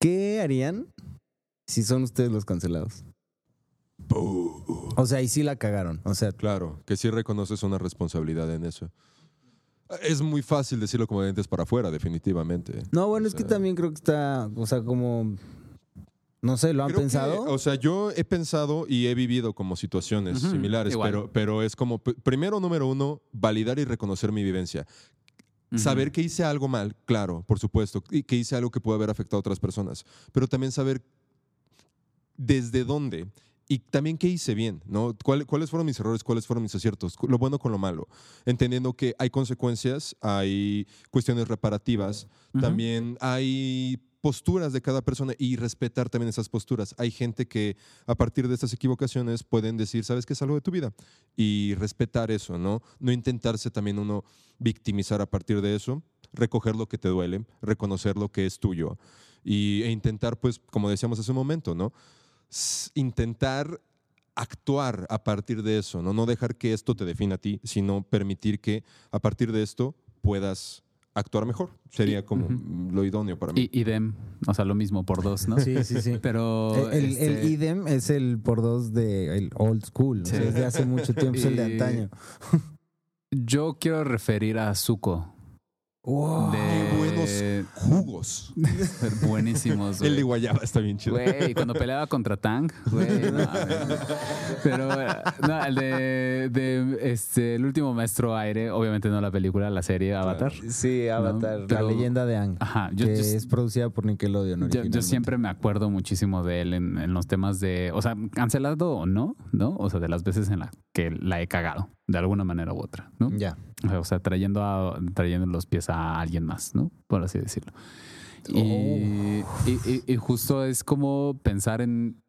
¿Qué harían si son ustedes los cancelados? O sea, y sí la cagaron. O sea, Claro, que sí reconoces una responsabilidad en eso. Es muy fácil decirlo como de dientes para afuera, definitivamente. No, bueno, es que también creo que está, o sea, como, no sé, ¿lo han Creo que, pensado? o sea, yo he pensado y he vivido como situaciones Ujú, similares, igual. pero, pero es como, p- primero, número uno, validar y reconocer mi vivencia. Saber que hice algo mal, claro, por supuesto, y que hice algo que puede haber afectado a otras personas, pero también saber desde dónde y también qué hice bien, ¿no? ¿Cuál- ¿Cuáles fueron mis errores? ¿Cuáles fueron mis aciertos? Lo bueno con lo malo. Entendiendo que hay consecuencias, hay cuestiones reparativas, Ujú. también hay posturas de cada persona y respetar también esas posturas. Hay gente que a partir de estas equivocaciones pueden decir, ¿sabes qué es algo de tu vida? Y respetar eso, ¿no? No intentarse también uno victimizar a partir de eso, recoger lo que te duele, reconocer lo que es tuyo y, e intentar, pues, como decíamos hace un momento, ¿no? Intentar actuar a partir de eso, ¿no? No dejar que esto te defina a ti, sino permitir que a partir de esto puedas actuar mejor. Sería como lo idóneo para mí. Y idem, o sea, lo mismo por dos, ¿no? Sí, sí, sí. Pero. El, el este, idem es el por dos de el old school, o sea, Sí. es de hace mucho tiempo, es el de antaño. Yo quiero referir a Zuko. Wow. De... Qué buenos jugos. Buenísimos. El de guayaba está bien chido. Güey, cuando peleaba contra Tang, güey, no. Pero, no, el de, de, este, el último maestro aire, obviamente no la película, la serie Avatar. Sí, Avatar, pero- la leyenda de Ang, Ajá, yo, que yo- es producida por Nickelodeon. yo- siempre me acuerdo muchísimo de él en, en los temas de, o sea, cancelado o no, ¿no? O sea, de las veces en las que la he cagado, de alguna manera u otra, ¿no? Ya. O sea, trayendo, a, trayendo los pies a alguien más, ¿no? Por así decirlo. Oh. Y, y- justo es como pensar en.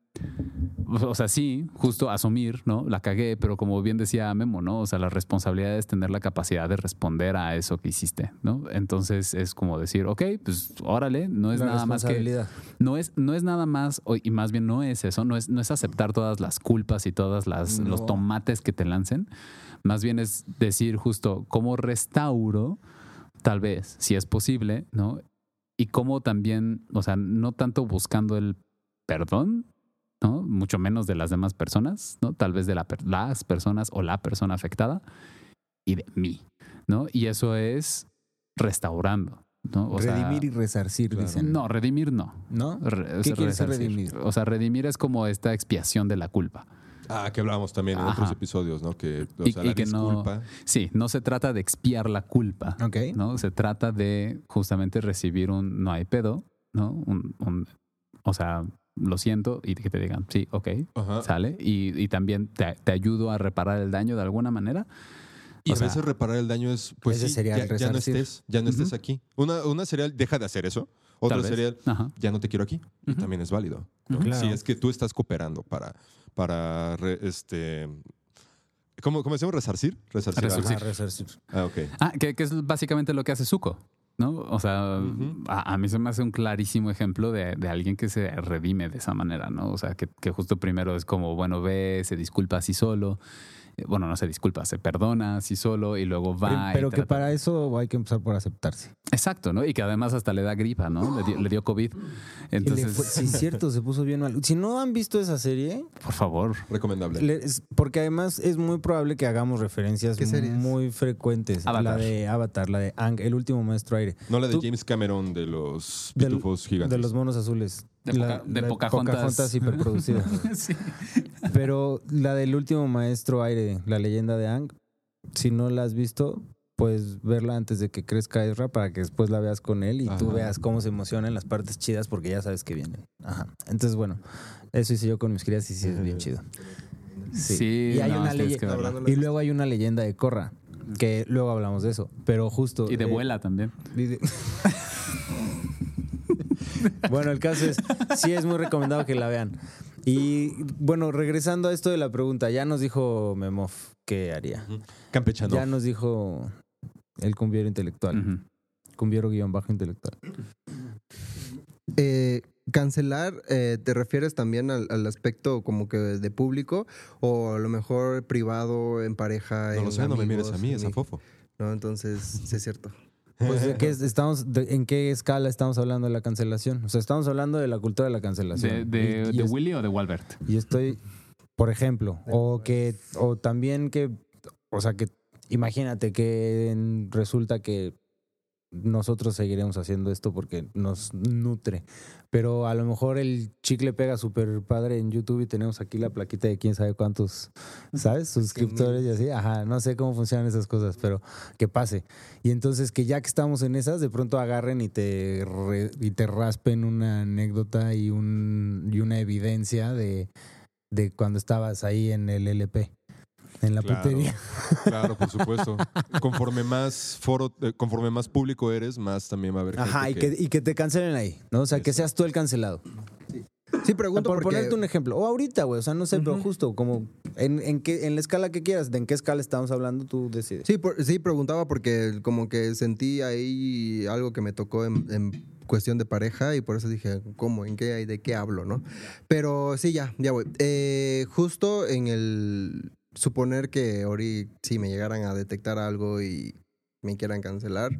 O sea, sí, justo asumir, ¿no? La cagué, pero como bien decía Memo, ¿no? O sea, la responsabilidad es tener la capacidad de responder a eso que hiciste, ¿no? Entonces es como decir, ok, pues órale, no es La nada más que no es, no es nada más, y más bien no es eso, no es, no es aceptar todas las culpas y todas las los tomates que te lancen. Más bien es decir justo cómo restauro, tal vez, si es posible, ¿no? Y cómo también, o sea, no tanto buscando el perdón, ¿no? Mucho menos de las demás personas, ¿no? Tal vez de la las personas o la persona afectada y de mí, ¿no? Y eso es restaurando, ¿no? O sea, Redimir y resarcir, Claro. dicen. no, redimir no. ¿No? Re- ¿Qué quiere redimir? O sea, redimir es como esta expiación de la culpa. Ah, que hablábamos también en Ajá. otros episodios, ¿no? Que, o Y- sea, y que no-. Sí, no se trata de expiar la culpa, Ok. ¿no? Se trata de justamente recibir un no hay pedo, ¿no? Un, un- o sea, lo siento y que te digan, sí, ok, Ajá. sale. Y, y también te, te ayudo a reparar el daño de alguna manera. Y o a sea, veces reparar el daño es, pues sí, sería ya, el ya no estés, ya no estés aquí. Una, una sería deja de hacer eso. Otra sería ya no te quiero aquí. Y Ujú. también es válido. ¿no? Claro. Si es que tú estás cooperando para, para re- este, ¿cómo, cómo decimos? ¿Resarcir? Resarcir. Resarcir. Ajá, resarcir. Ah, ok. Ah, que, que es básicamente lo que hace Zuko, ¿no? O sea, a, a mí se me hace un clarísimo ejemplo de, de alguien que se redime de esa manera, ¿no? O sea, que, que justo primero es como, bueno, ve, se disculpa así solo. Eh, Bueno, no se disculpa, se perdona así solo y luego va. y Pero que para eso hay que empezar por aceptarse. Exacto, ¿no? Y que además hasta le da gripa, ¿no? Le dio, le dio COVID. Entonces, fue- sí, cierto, se puso bien mal. Si no han visto esa serie, por favor. Recomendable. le- porque además es muy probable que hagamos referencias muy frecuentes. Avatar. La de Avatar, la de Ang, el último maestro aire. no la de tú- James Cameron de los Del- pitufos gigantes. De los monos azules. De Poca- de Pocahontas. hiperproducida. sí. Pero la del último maestro aire, la leyenda de Ang, si no la has visto, puedes verla antes de que crezca Ezra para que después la veas con él y tú Ajá. veas cómo se emociona en las partes chidas porque ya sabes que vienen. Ajá. Entonces, bueno, eso hice yo con mis crías y sí es bien chido. Sí. Sí, y, hay no, una tienes leye- que verla. y luego hay una leyenda de Korra, que luego hablamos de eso, pero justo... Y de eh, vuela también. y de- bueno, el caso es, sí es muy recomendado que la vean. Y bueno, regresando a esto de la pregunta, ya nos dijo Memof qué haría. Campechano. Ya nos dijo el cumbiero intelectual, Ujú. cumbiero guion bajo intelectual. Eh, cancelar, eh, ¿te refieres también al, al aspecto como que de público o a lo mejor privado, en pareja? No en lo sé, no me mires a mí, es a Fofo. No, entonces sí es cierto. Pues, ¿de qué es- estamos, de- ¿En qué escala estamos hablando de la cancelación? O sea, estamos hablando de la cultura de la ¿De, cancelación. de, Y- y de es- Willy o de Walbert? Y estoy, por ejemplo, o que, o también que, o sea, que imagínate que en- resulta que nosotros seguiremos haciendo esto porque nos nutre. Pero a lo mejor el chicle pega súper padre en YouTube y tenemos aquí la plaquita de quién sabe cuántos, ¿sabes? Suscriptores y así. Ajá, no sé cómo funcionan esas cosas, pero que pase. Y entonces que ya que estamos en esas, de pronto agarren y te, re- y te raspen una anécdota y, un, y una evidencia de, de cuando estabas ahí en el LP, en la Claro. putería. Claro, por supuesto. Conforme más foro, eh, conforme más público eres, más también va a haber gente Ajá, y que, y que te cancelen ahí, ¿no? O sea, que seas tú el cancelado. Sí, pregunto Por porque... ponerte un ejemplo. O ahorita, güey. O sea, no sé, pero justo como en, en, qué, en la escala que quieras, de en qué escala estamos hablando, tú decides. Sí, por- sí, preguntaba porque como que sentí ahí algo que me tocó en, en cuestión de pareja y por eso dije, ¿cómo? ¿En qué? ¿De qué hablo? ¿No? Pero sí, ya, ya voy. Eh, justo en el suponer que Ori, si me llegaran a detectar algo y me quieran cancelar.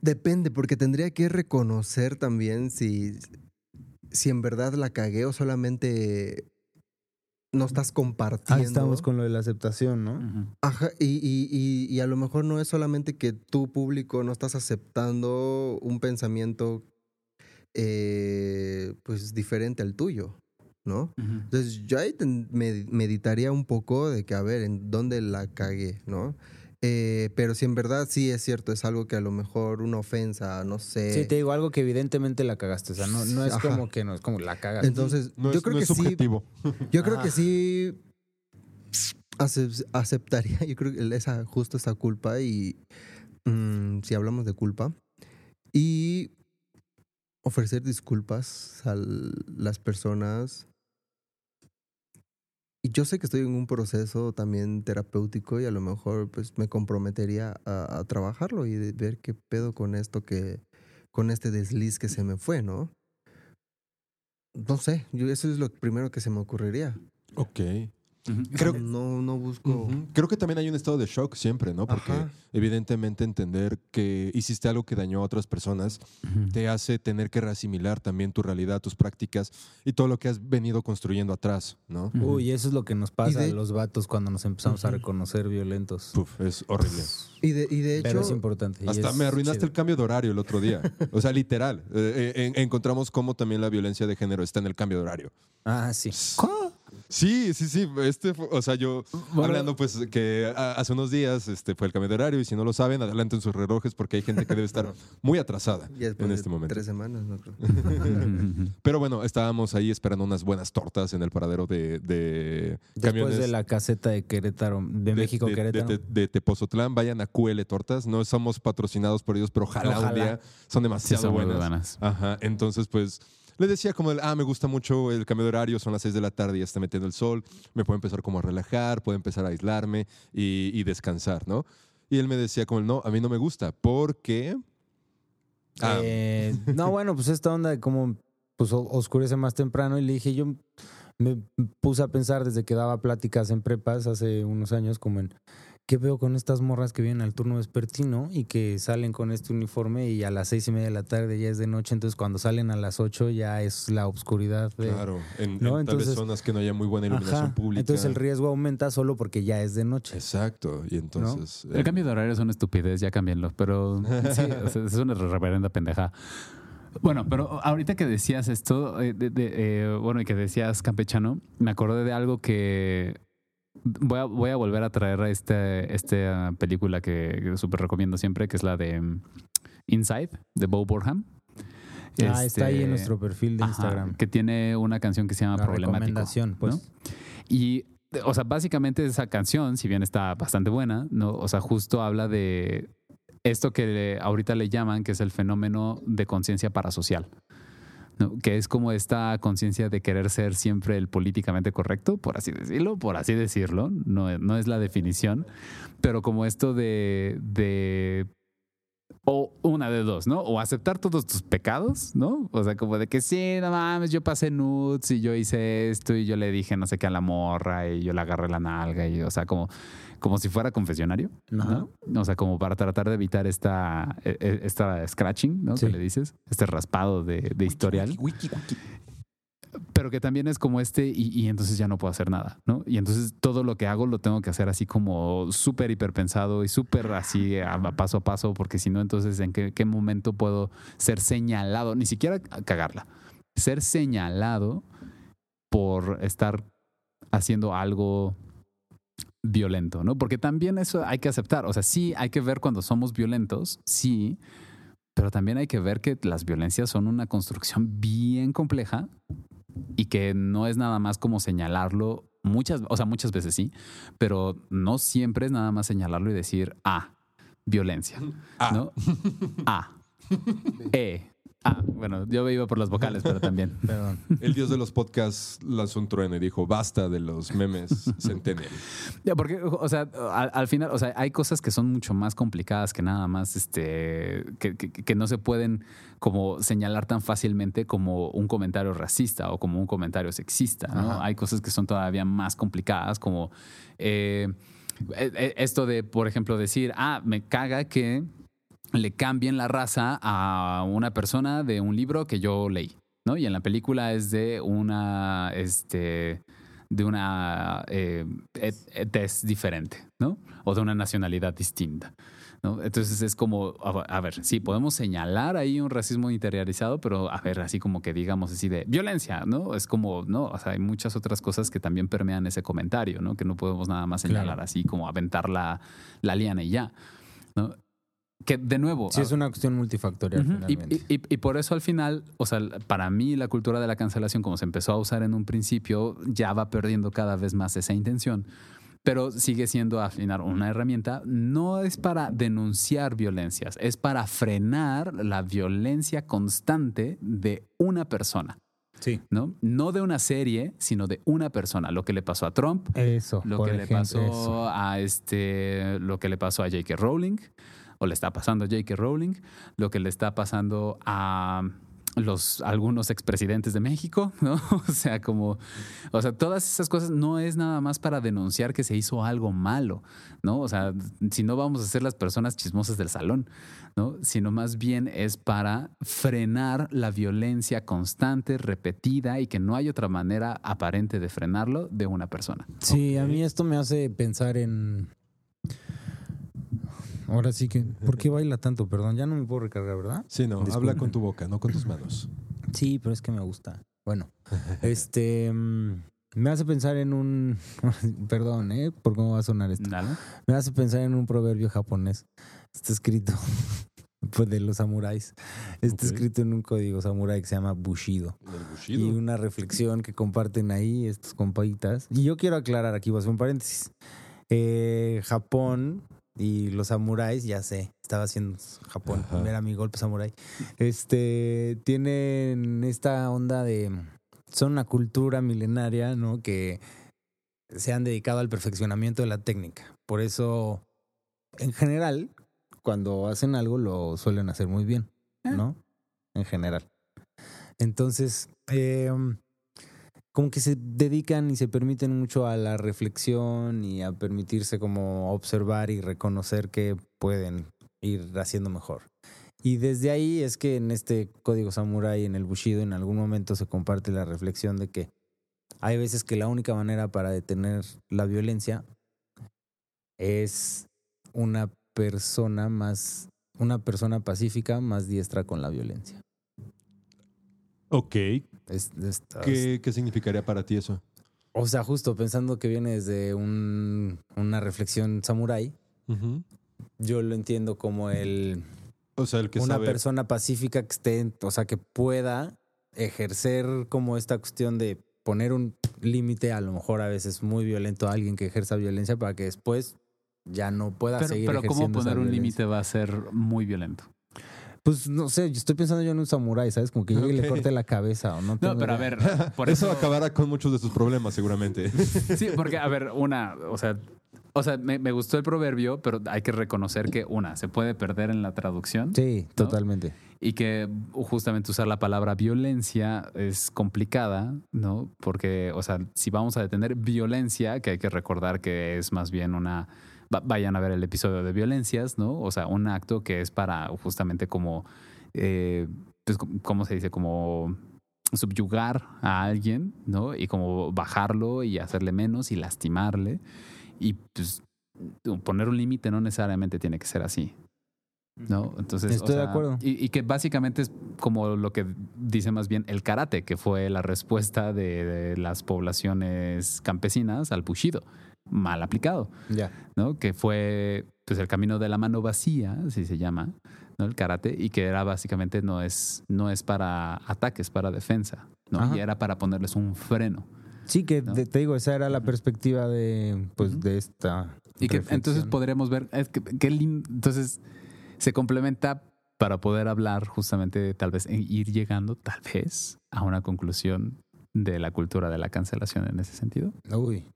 Depende, porque tendría que reconocer también si, si en verdad la cagué o solamente no estás compartiendo. Ahí estamos con lo de la aceptación, ¿no? Ajá, y, y, y, y a lo mejor no es solamente que tu público no estás aceptando un pensamiento eh, pues diferente al tuyo, Entonces yo ahí meditaría un poco de que a ver en dónde la cagué, ¿no? Eh, pero si en verdad sí es cierto, es algo que a lo mejor una ofensa, no sé. Sí, te digo algo que evidentemente la cagaste. O sea, no, no es Ajá. como que no, es como la cagaste. Entonces, no yo es, creo no que es sí. Yo creo que sí acep- aceptaría, yo creo que esa, justo esa culpa y mm, si hablamos de culpa y ofrecer disculpas a las personas. Yo sé que estoy en un proceso también terapéutico y a lo mejor pues me comprometería a, trabajarlo y ver qué pedo con esto que, con este desliz que se me fue, ¿no? No sé, yo eso es lo primero que se me ocurriría. Ok. Creo- no, no busco. Creo que también hay un estado de shock siempre, ¿no? Porque Ajá. evidentemente entender que hiciste algo que dañó a otras personas te hace tener que reasimilar también tu realidad, tus prácticas y todo lo que has venido construyendo atrás, ¿no? Uy, eso es lo que nos pasa de- a los vatos cuando nos empezamos a reconocer violentos. Puf, es horrible. Y de, y de Pero hecho, es importante. Hasta es me arruinaste chido. el cambio de horario el otro día. O sea, literal. Eh, eh, en- encontramos cómo también la violencia de género está en el cambio de horario. Ah, sí. Sí, sí, sí. Este, fue- o sea, yo hablando pues que hace unos días este, fue el cambio de horario y si no lo saben, adelanten sus relojes porque hay gente que debe estar muy atrasada en este momento. tres semanas, no creo. Pero bueno, estábamos ahí esperando unas buenas tortas en el paradero de, de Después camiones. de la caseta de Querétaro, de, México, de, Querétaro. De, de Tepozotlán, vayan a QL Tortas. No somos patrocinados por ellos, pero ojalá, un día. Son Sí, demasiado son buenas. buenas. Ajá, entonces pues le decía como, el, ah, me gusta mucho el cambio de horario, son las 6 de la tarde y ya está metiendo el sol, me puedo empezar como a relajar, puedo empezar a aislarme y, y descansar, ¿no? Y él me decía como, no, a mí no me gusta, porque... Ah, Eh, no, bueno, pues esta onda de cómo pues, oscurece más temprano y le dije, yo me puse a pensar desde que daba pláticas en prepas hace unos años como en qué veo con estas morras que vienen al turno vespertino y que salen con este uniforme y a las seis y media de la tarde ya es de noche, entonces cuando salen a las ocho ya es la oscuridad de... claro, en, ¿no? en tal vez Entonces- zonas que no haya muy buena iluminación Ajá. pública. Entonces el riesgo aumenta solo porque ya es de noche. Exacto, y entonces... eh, El cambio de horario es una estupidez, ya cámbienlo, pero sí, es una reverenda pendeja. Bueno, pero ahorita que decías esto, eh, de- de, eh, bueno, y que decías campechano, me acordé de algo que voy a, voy a volver a traer a este, esta película que, que súper recomiendo siempre, que es la de mm, Inside, de Bo Burnham. Ah, está ahí en Este, nuestro perfil de ajá, Instagram. que tiene una canción que se llama La Problemático. recomendación, pues. ¿no? Y, o sea, básicamente esa canción, si bien está bastante buena, ¿no? O sea, justo habla de esto que ahorita le llaman, que es el fenómeno de conciencia parasocial. ¿No? Que es como esta conciencia de querer ser siempre el políticamente correcto, por así decirlo, por así decirlo, no, no es la definición, pero como esto de, de o una de dos, ¿no? O aceptar todos tus pecados, ¿no? O sea, como de que sí, no mames, yo pasé nudes y yo hice esto y yo le dije no sé qué a la morra y yo le agarré la nalga y, o sea, como, como si fuera confesionario, ¿no? O sea, como para tratar de evitar esta, e- e- esta scratching, ¿no? Sí. Que le dices, este raspado de, de historial. Pero que también es como este y, entonces ya no puedo hacer nada, ¿no? Y entonces todo lo que hago lo tengo que hacer así como súper hiperpensado y súper así paso a paso, porque si no, entonces en qué, qué momento puedo ser señalado, ni siquiera cagarla, ser señalado por estar haciendo algo violento, ¿no? Porque también eso hay que aceptar, o sea, sí hay que ver cuando somos violentos, sí, pero también hay que ver que las violencias son una construcción bien compleja y que no es nada más como señalarlo muchas, o sea, muchas veces sí, pero no siempre es nada más señalarlo y decir, ah, violencia, ¿no? A, E, Ah, bueno, yo iba por las vocales, pero también. Perdón. El dios de los podcasts lanzó un trueno y dijo, basta de los memes centennial. Ya, porque, o sea, al, al final, o sea, hay cosas que son mucho más complicadas que nada más, este, que, que- que no se pueden como señalar tan fácilmente como un comentario racista o como un comentario sexista, ¿no? Ajá. Hay cosas que son todavía más complicadas, como eh, eh, eh, esto de, por ejemplo, decir, ah, me caga que le cambien la raza a una persona de un libro que yo leí, ¿no? Y en la película es de una, este, de una eh, et- diferente, ¿no? O de una nacionalidad distinta. ¿no? Entonces es como, a a ver, sí, podemos señalar ahí un racismo interiorizado, pero a ver, así como que digamos así de violencia, ¿no? Es como, no, o sea, hay muchas otras cosas que también permean ese comentario, ¿no? Que no podemos nada más señalar Claro. así como aventar la, la liana y ya, ¿no? Que de nuevo, Sí, es una cuestión multifactorial. Y, finalmente. y- y- y por eso al final, o sea, para mí la cultura de la cancelación, como se empezó a usar en un principio, ya va perdiendo cada vez más esa intención. Pero sigue siendo al final una herramienta. No es para denunciar violencias, es para frenar la violencia constante de una persona, Sí. ¿no? No de una serie, sino de una persona. Lo que le pasó a Trump, Eso. lo que le pasó eso. a este lo que le pasó a J.K. Rowling o le está pasando a J.K. Rowling lo que le está pasando a los algunos expresidentes de México, ¿no? O sea, como o sea, todas esas cosas no es nada más para denunciar que se hizo algo malo, ¿no? O sea, si no vamos a ser las personas chismosas del salón, ¿no? Sino más bien es para frenar la violencia constante, repetida y que no hay otra manera aparente de frenarlo de una persona. Sí, a mí esto me hace pensar en. Ahora sí que. ¿Por qué baila tanto? Perdón, ya no me puedo recargar, ¿verdad? Sí, no, habla con tu boca, no con tus manos. Sí, pero es que me gusta. Bueno, este. mm, Me hace pensar en un. Perdón, ¿eh? ¿Por cómo va a sonar esto? ¿Dale? Me hace pensar en un proverbio japonés. Está escrito. Pues de los samuráis. Está escrito en un código samurái que se llama Bushido. El y bushido. una reflexión que comparten ahí estos compaitas. Y yo quiero aclarar aquí, voy a hacer un paréntesis. Eh, Japón y los samuráis, ya sé, estaba haciendo Japón, Ajá. era mi golpe samurái. Este, tienen esta onda de, son una cultura milenaria, ¿no? Que se han dedicado al perfeccionamiento de la técnica. Por eso, en general, cuando hacen algo lo suelen hacer muy bien, ¿no? En general. Entonces, eh, como que se dedican y se permiten mucho a la reflexión y a permitirse como observar y reconocer que pueden ir haciendo mejor. Y desde ahí es que en este código samurái, en el Bushido, en algún momento se comparte la reflexión de que hay veces que la única manera para detener la violencia es una persona más, una persona pacífica más diestra con la violencia. Ok. Es- es- ¿Qué, ¿Qué significaría para ti eso? O sea, justo pensando que viene desde un- una reflexión samurái, yo lo entiendo como el O sea, el que una sabe. persona pacífica que esté, o sea, que pueda ejercer como esta cuestión de poner un límite, a lo mejor a veces muy violento a alguien que ejerza violencia para que después ya no pueda Pero, seguir pero ¿cómo ejerciendo esa poner un límite va a ser muy violento? Pues no sé, yo estoy pensando yo en un samurái, ¿sabes? Como que llegue y le corte la cabeza o no. No, pero a ver, por eso eso... acabará con muchos de tus problemas, seguramente. Sí, porque, a ver, una, o sea, o sea me, me gustó el proverbio, pero hay que reconocer que, una, se puede perder en la traducción Sí, totalmente. y que justamente usar la palabra violencia es complicada, ¿no? Porque, o sea, si vamos a detener violencia, que hay que recordar que es más bien una... va- Vayan a ver el episodio de violencias, ¿no? O sea, un acto que es para justamente como... eh, pues, ¿Cómo se dice? Como subyugar a alguien, ¿no? Y como bajarlo y hacerle menos y lastimarle. Y pues poner un límite no necesariamente tiene que ser así. ¿No? Entonces, Estoy de acuerdo. Y, y que básicamente es como lo que dice más bien el karate, que fue la respuesta de, de las poblaciones campesinas al bushido, mal aplicado. Ya. ¿no? Que fue pues el camino de la mano vacía, así se llama, ¿no? El karate, y que era básicamente no es, no es para ataque, es para defensa, ¿no? Ajá. Y era para ponerles un freno. Sí, que te digo, esa era la perspectiva de, pues, de esta. Y que entonces podremos ver, es que, lin- entonces se complementa para poder hablar justamente, tal vez, e ir llegando, tal vez, a una conclusión de la cultura de la cancelación en ese sentido. Uy,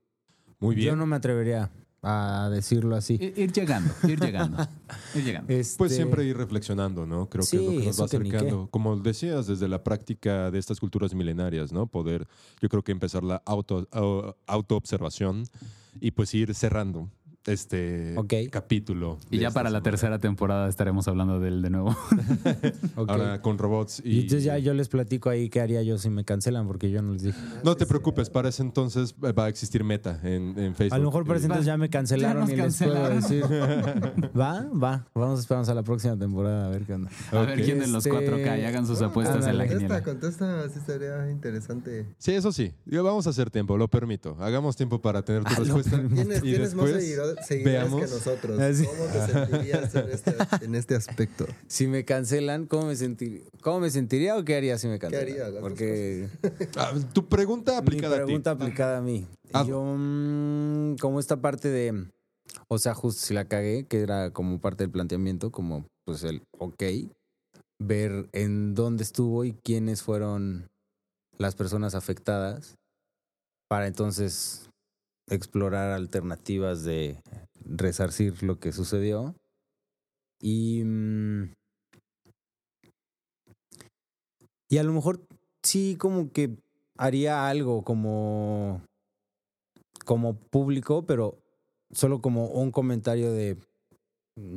Muy bien. yo no me atrevería a decirlo así. Ir, ir llegando, ir llegando, ir llegando. Pues Este, siempre ir reflexionando, ¿no? Creo que es lo que nos va acercando. Como decías, desde la práctica de estas culturas milenarias, ¿no? Poder, yo creo que empezar la auto, au- autoobservación y pues ir cerrando este capítulo. Y de ya para la semana. tercera temporada estaremos hablando del de nuevo. Ahora con robots Y y... entonces ya yo les platico ahí qué haría yo si me cancelan, porque yo no les dije. No te preocupes, para ese entonces va a existir meta en, en Facebook. A lo mejor para ese entonces ya me cancelaron Ya y les puedo decir. Va, va. Vamos a esperarnos a la próxima temporada a ver qué onda. A ver quién de los Este, 4K y hagan sus Ah, apuestas en la. Contesta, contesta, sí estaría interesante. Sí, eso sí. Yo- Vamos a hacer tiempo, lo permito. Hagamos tiempo para tener tu Ah, respuesta. Tienes, y tienes más después seguidores veamos. que nosotros. Ah. ¿Cómo te sentirías en este, en este aspecto? Si me cancelan, ¿cómo me sentiría? ¿Cómo me sentiría o qué haría si me cancelan? Las dos Porque Ah, tu pregunta mi aplicada pregunta a ti. aplicada a mí. Ah. Yo, mm, como esta parte de, o sea, justo si la cagué, que era como parte del planteamiento, como pues el, ok, ver en dónde estuvo y quiénes fueron las personas afectadas para entonces explorar alternativas de resarcir lo que sucedió. Y, mm, y a lo mejor sí como que haría algo como, como público, pero solo como un comentario de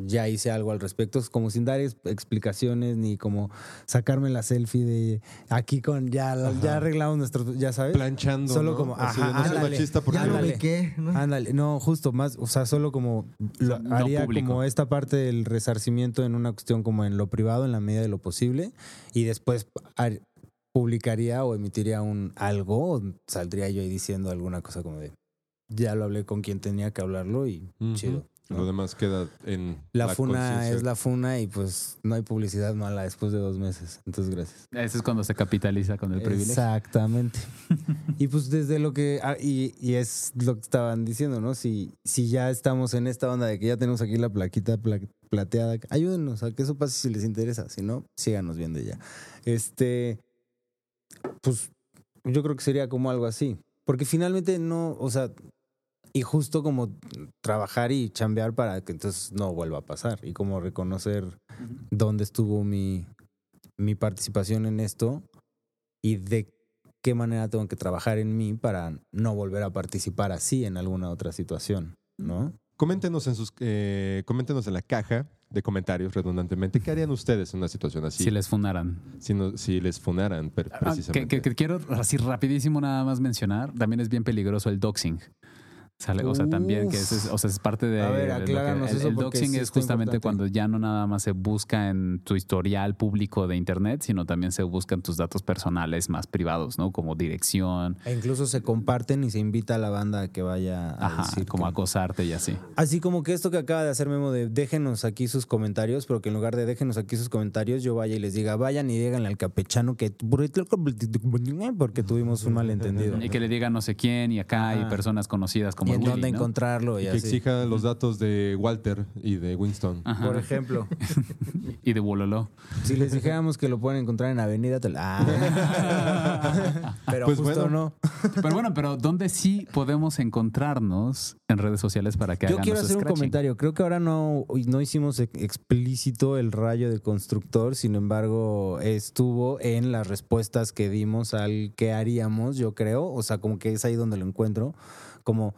ya hice algo al respecto, es como sin dar es- explicaciones ni como sacarme la selfie de aquí con ya, ya arreglamos nuestro, ya sabes. Planchando. Solo ¿no? como, Así ajá, no soy ándale. machista porque Ya Ándale. ¿no? Ándale, no, justo más, o sea, solo como lo, no haría público. como esta parte del resarcimiento en una cuestión como en lo privado, en la medida de lo posible, y después publicaría o emitiría un algo, o saldría yo ahí diciendo alguna cosa como de ya lo hablé con quien tenía que hablarlo y chido. ¿No? Lo demás queda en La, funa conciencia. es la funa y pues no hay publicidad mala después de dos meses. Entonces, gracias. Ese es cuando se capitaliza con el privilegio. Exactamente. y pues desde lo que, ah, y, y es lo que estaban diciendo, ¿no? Si, si ya estamos en esta onda de que ya tenemos aquí la plaquita pla- plateada, ayúdenos a que eso pase si les interesa. Si no, síganos viendo ya. Este, pues yo creo que sería como algo así. Porque finalmente no, o sea, y justo como trabajar y chambear para que entonces no vuelva a pasar y como reconocer dónde estuvo mi, mi participación en esto y de qué manera tengo que trabajar en mí para no volver a participar así en alguna otra situación, ¿no? Coméntenos en sus eh, coméntenos en la caja de comentarios redundantemente qué harían ustedes en una situación así Si les funaran. si, no- si les funaran per- Ah, que, precisamente. que- que quiero así rapidísimo nada más mencionar, también es bien peligroso el doxing. Sale, o sea, también que es, es- o sea, es parte de... A ver, lo que- acláranos el, eso el doxing sí es justamente importante. cuando ya no nada más se busca en tu historial público de internet, sino también se buscan tus datos personales más privados, ¿no? Como dirección, E incluso se comparten y se invita a la banda a que vaya a ajá, decir como que- acosarte y así. Así como que esto que acaba de hacer Memo de déjenos aquí sus comentarios, pero que en lugar de déjenos aquí sus comentarios, yo vaya y les diga, vayan y díganle al capechano que porque tuvimos un malentendido. Y que le diga no sé quién y acá y Ajá. personas conocidas Y como en Willy, dónde ¿no? encontrarlo y, que así. exija los datos de Walter y de Winston. Ajá. Por ejemplo, Y de Wololo. si les dijéramos que lo pueden encontrar en Avenida Tel- Ah. Pero Pues justo bueno. no. Pero bueno, pero ¿dónde sí podemos encontrarnos en redes sociales para que Yo hagan quiero hacer un comentario. Creo que ahora no, no hicimos ex- explícito el rayo de constructor, sin embargo, estuvo en las respuestas que dimos al que haríamos, yo creo. O sea, como que es ahí donde lo encuentro. Como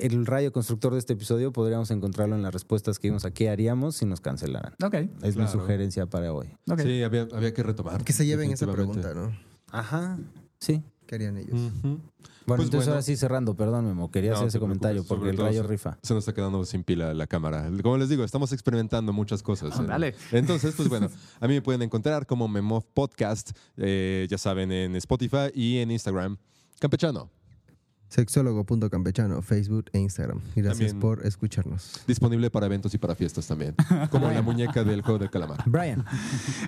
el rayo constructor de este episodio podríamos encontrarlo en las respuestas que dimos a qué haríamos si nos cancelaran. Ok, Es mi sugerencia para hoy. ok. Sí, había, había que retomar. Que se lleven esa pregunta, ¿no? Ajá, sí. ¿Qué harían ellos? Bueno, Pues entonces bueno. ahora sí cerrando, perdón, Memo, quería No hacer ese comentario porque el rayo se- rifa. Se nos está quedando sin pila la cámara. Como les digo, estamos experimentando muchas cosas. en- Ándale. Entonces, pues bueno, a mí me pueden encontrar como Memov Podcast, eh, ya saben, en Spotify y en Instagram. Campechano. Sexólogo.campechano, Facebook e Instagram. Y gracias También- por escucharnos. Disponible para eventos y para fiestas también. Como la muñeca del juego del calamar. Brian.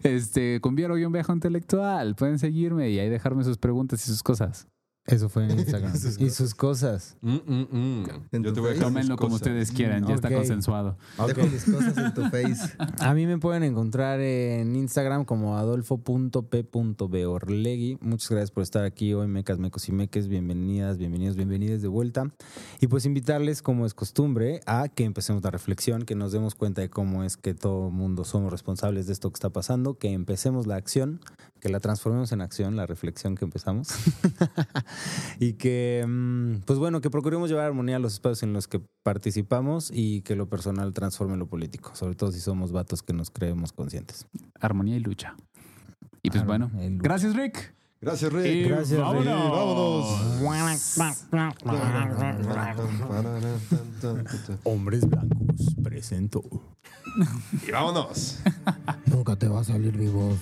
Este, con Viero guion viaje intelectual. Pueden seguirme y ahí dejarme sus preguntas y sus cosas. Eso fue en Instagram. y sus cosas. Mm, mm, mm. Yo te voy a Tómenlo como ustedes quieran, ya está consensuado. Dejo mis cosas en tu face. A mí me pueden encontrar en Instagram como adolfo.p.beorlegui. Muchas gracias por estar aquí hoy, mecas, mecos y meques. Bienvenidas, bienvenidos, bienvenidas de vuelta. Y pues invitarles, como es costumbre, a que empecemos la reflexión, que nos demos cuenta de cómo es que todo mundo somos responsables de esto que está pasando, que empecemos la acción, que la transformemos en acción, la reflexión que empezamos. y que, mm, pues bueno, que procuremos llevar armonía a los espacios en los que participamos y que lo personal transforme lo político, sobre todo si somos vatos que nos creemos conscientes. Armonía y lucha. Y pues Armonía bueno, gracias Rick. Gracias, Rick. Y Gracias, Rick. vámonos. Hombres blancos presento. Y vámonos. Nunca te va a salir mi voz.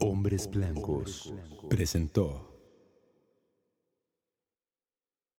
Hombres Blancos presentó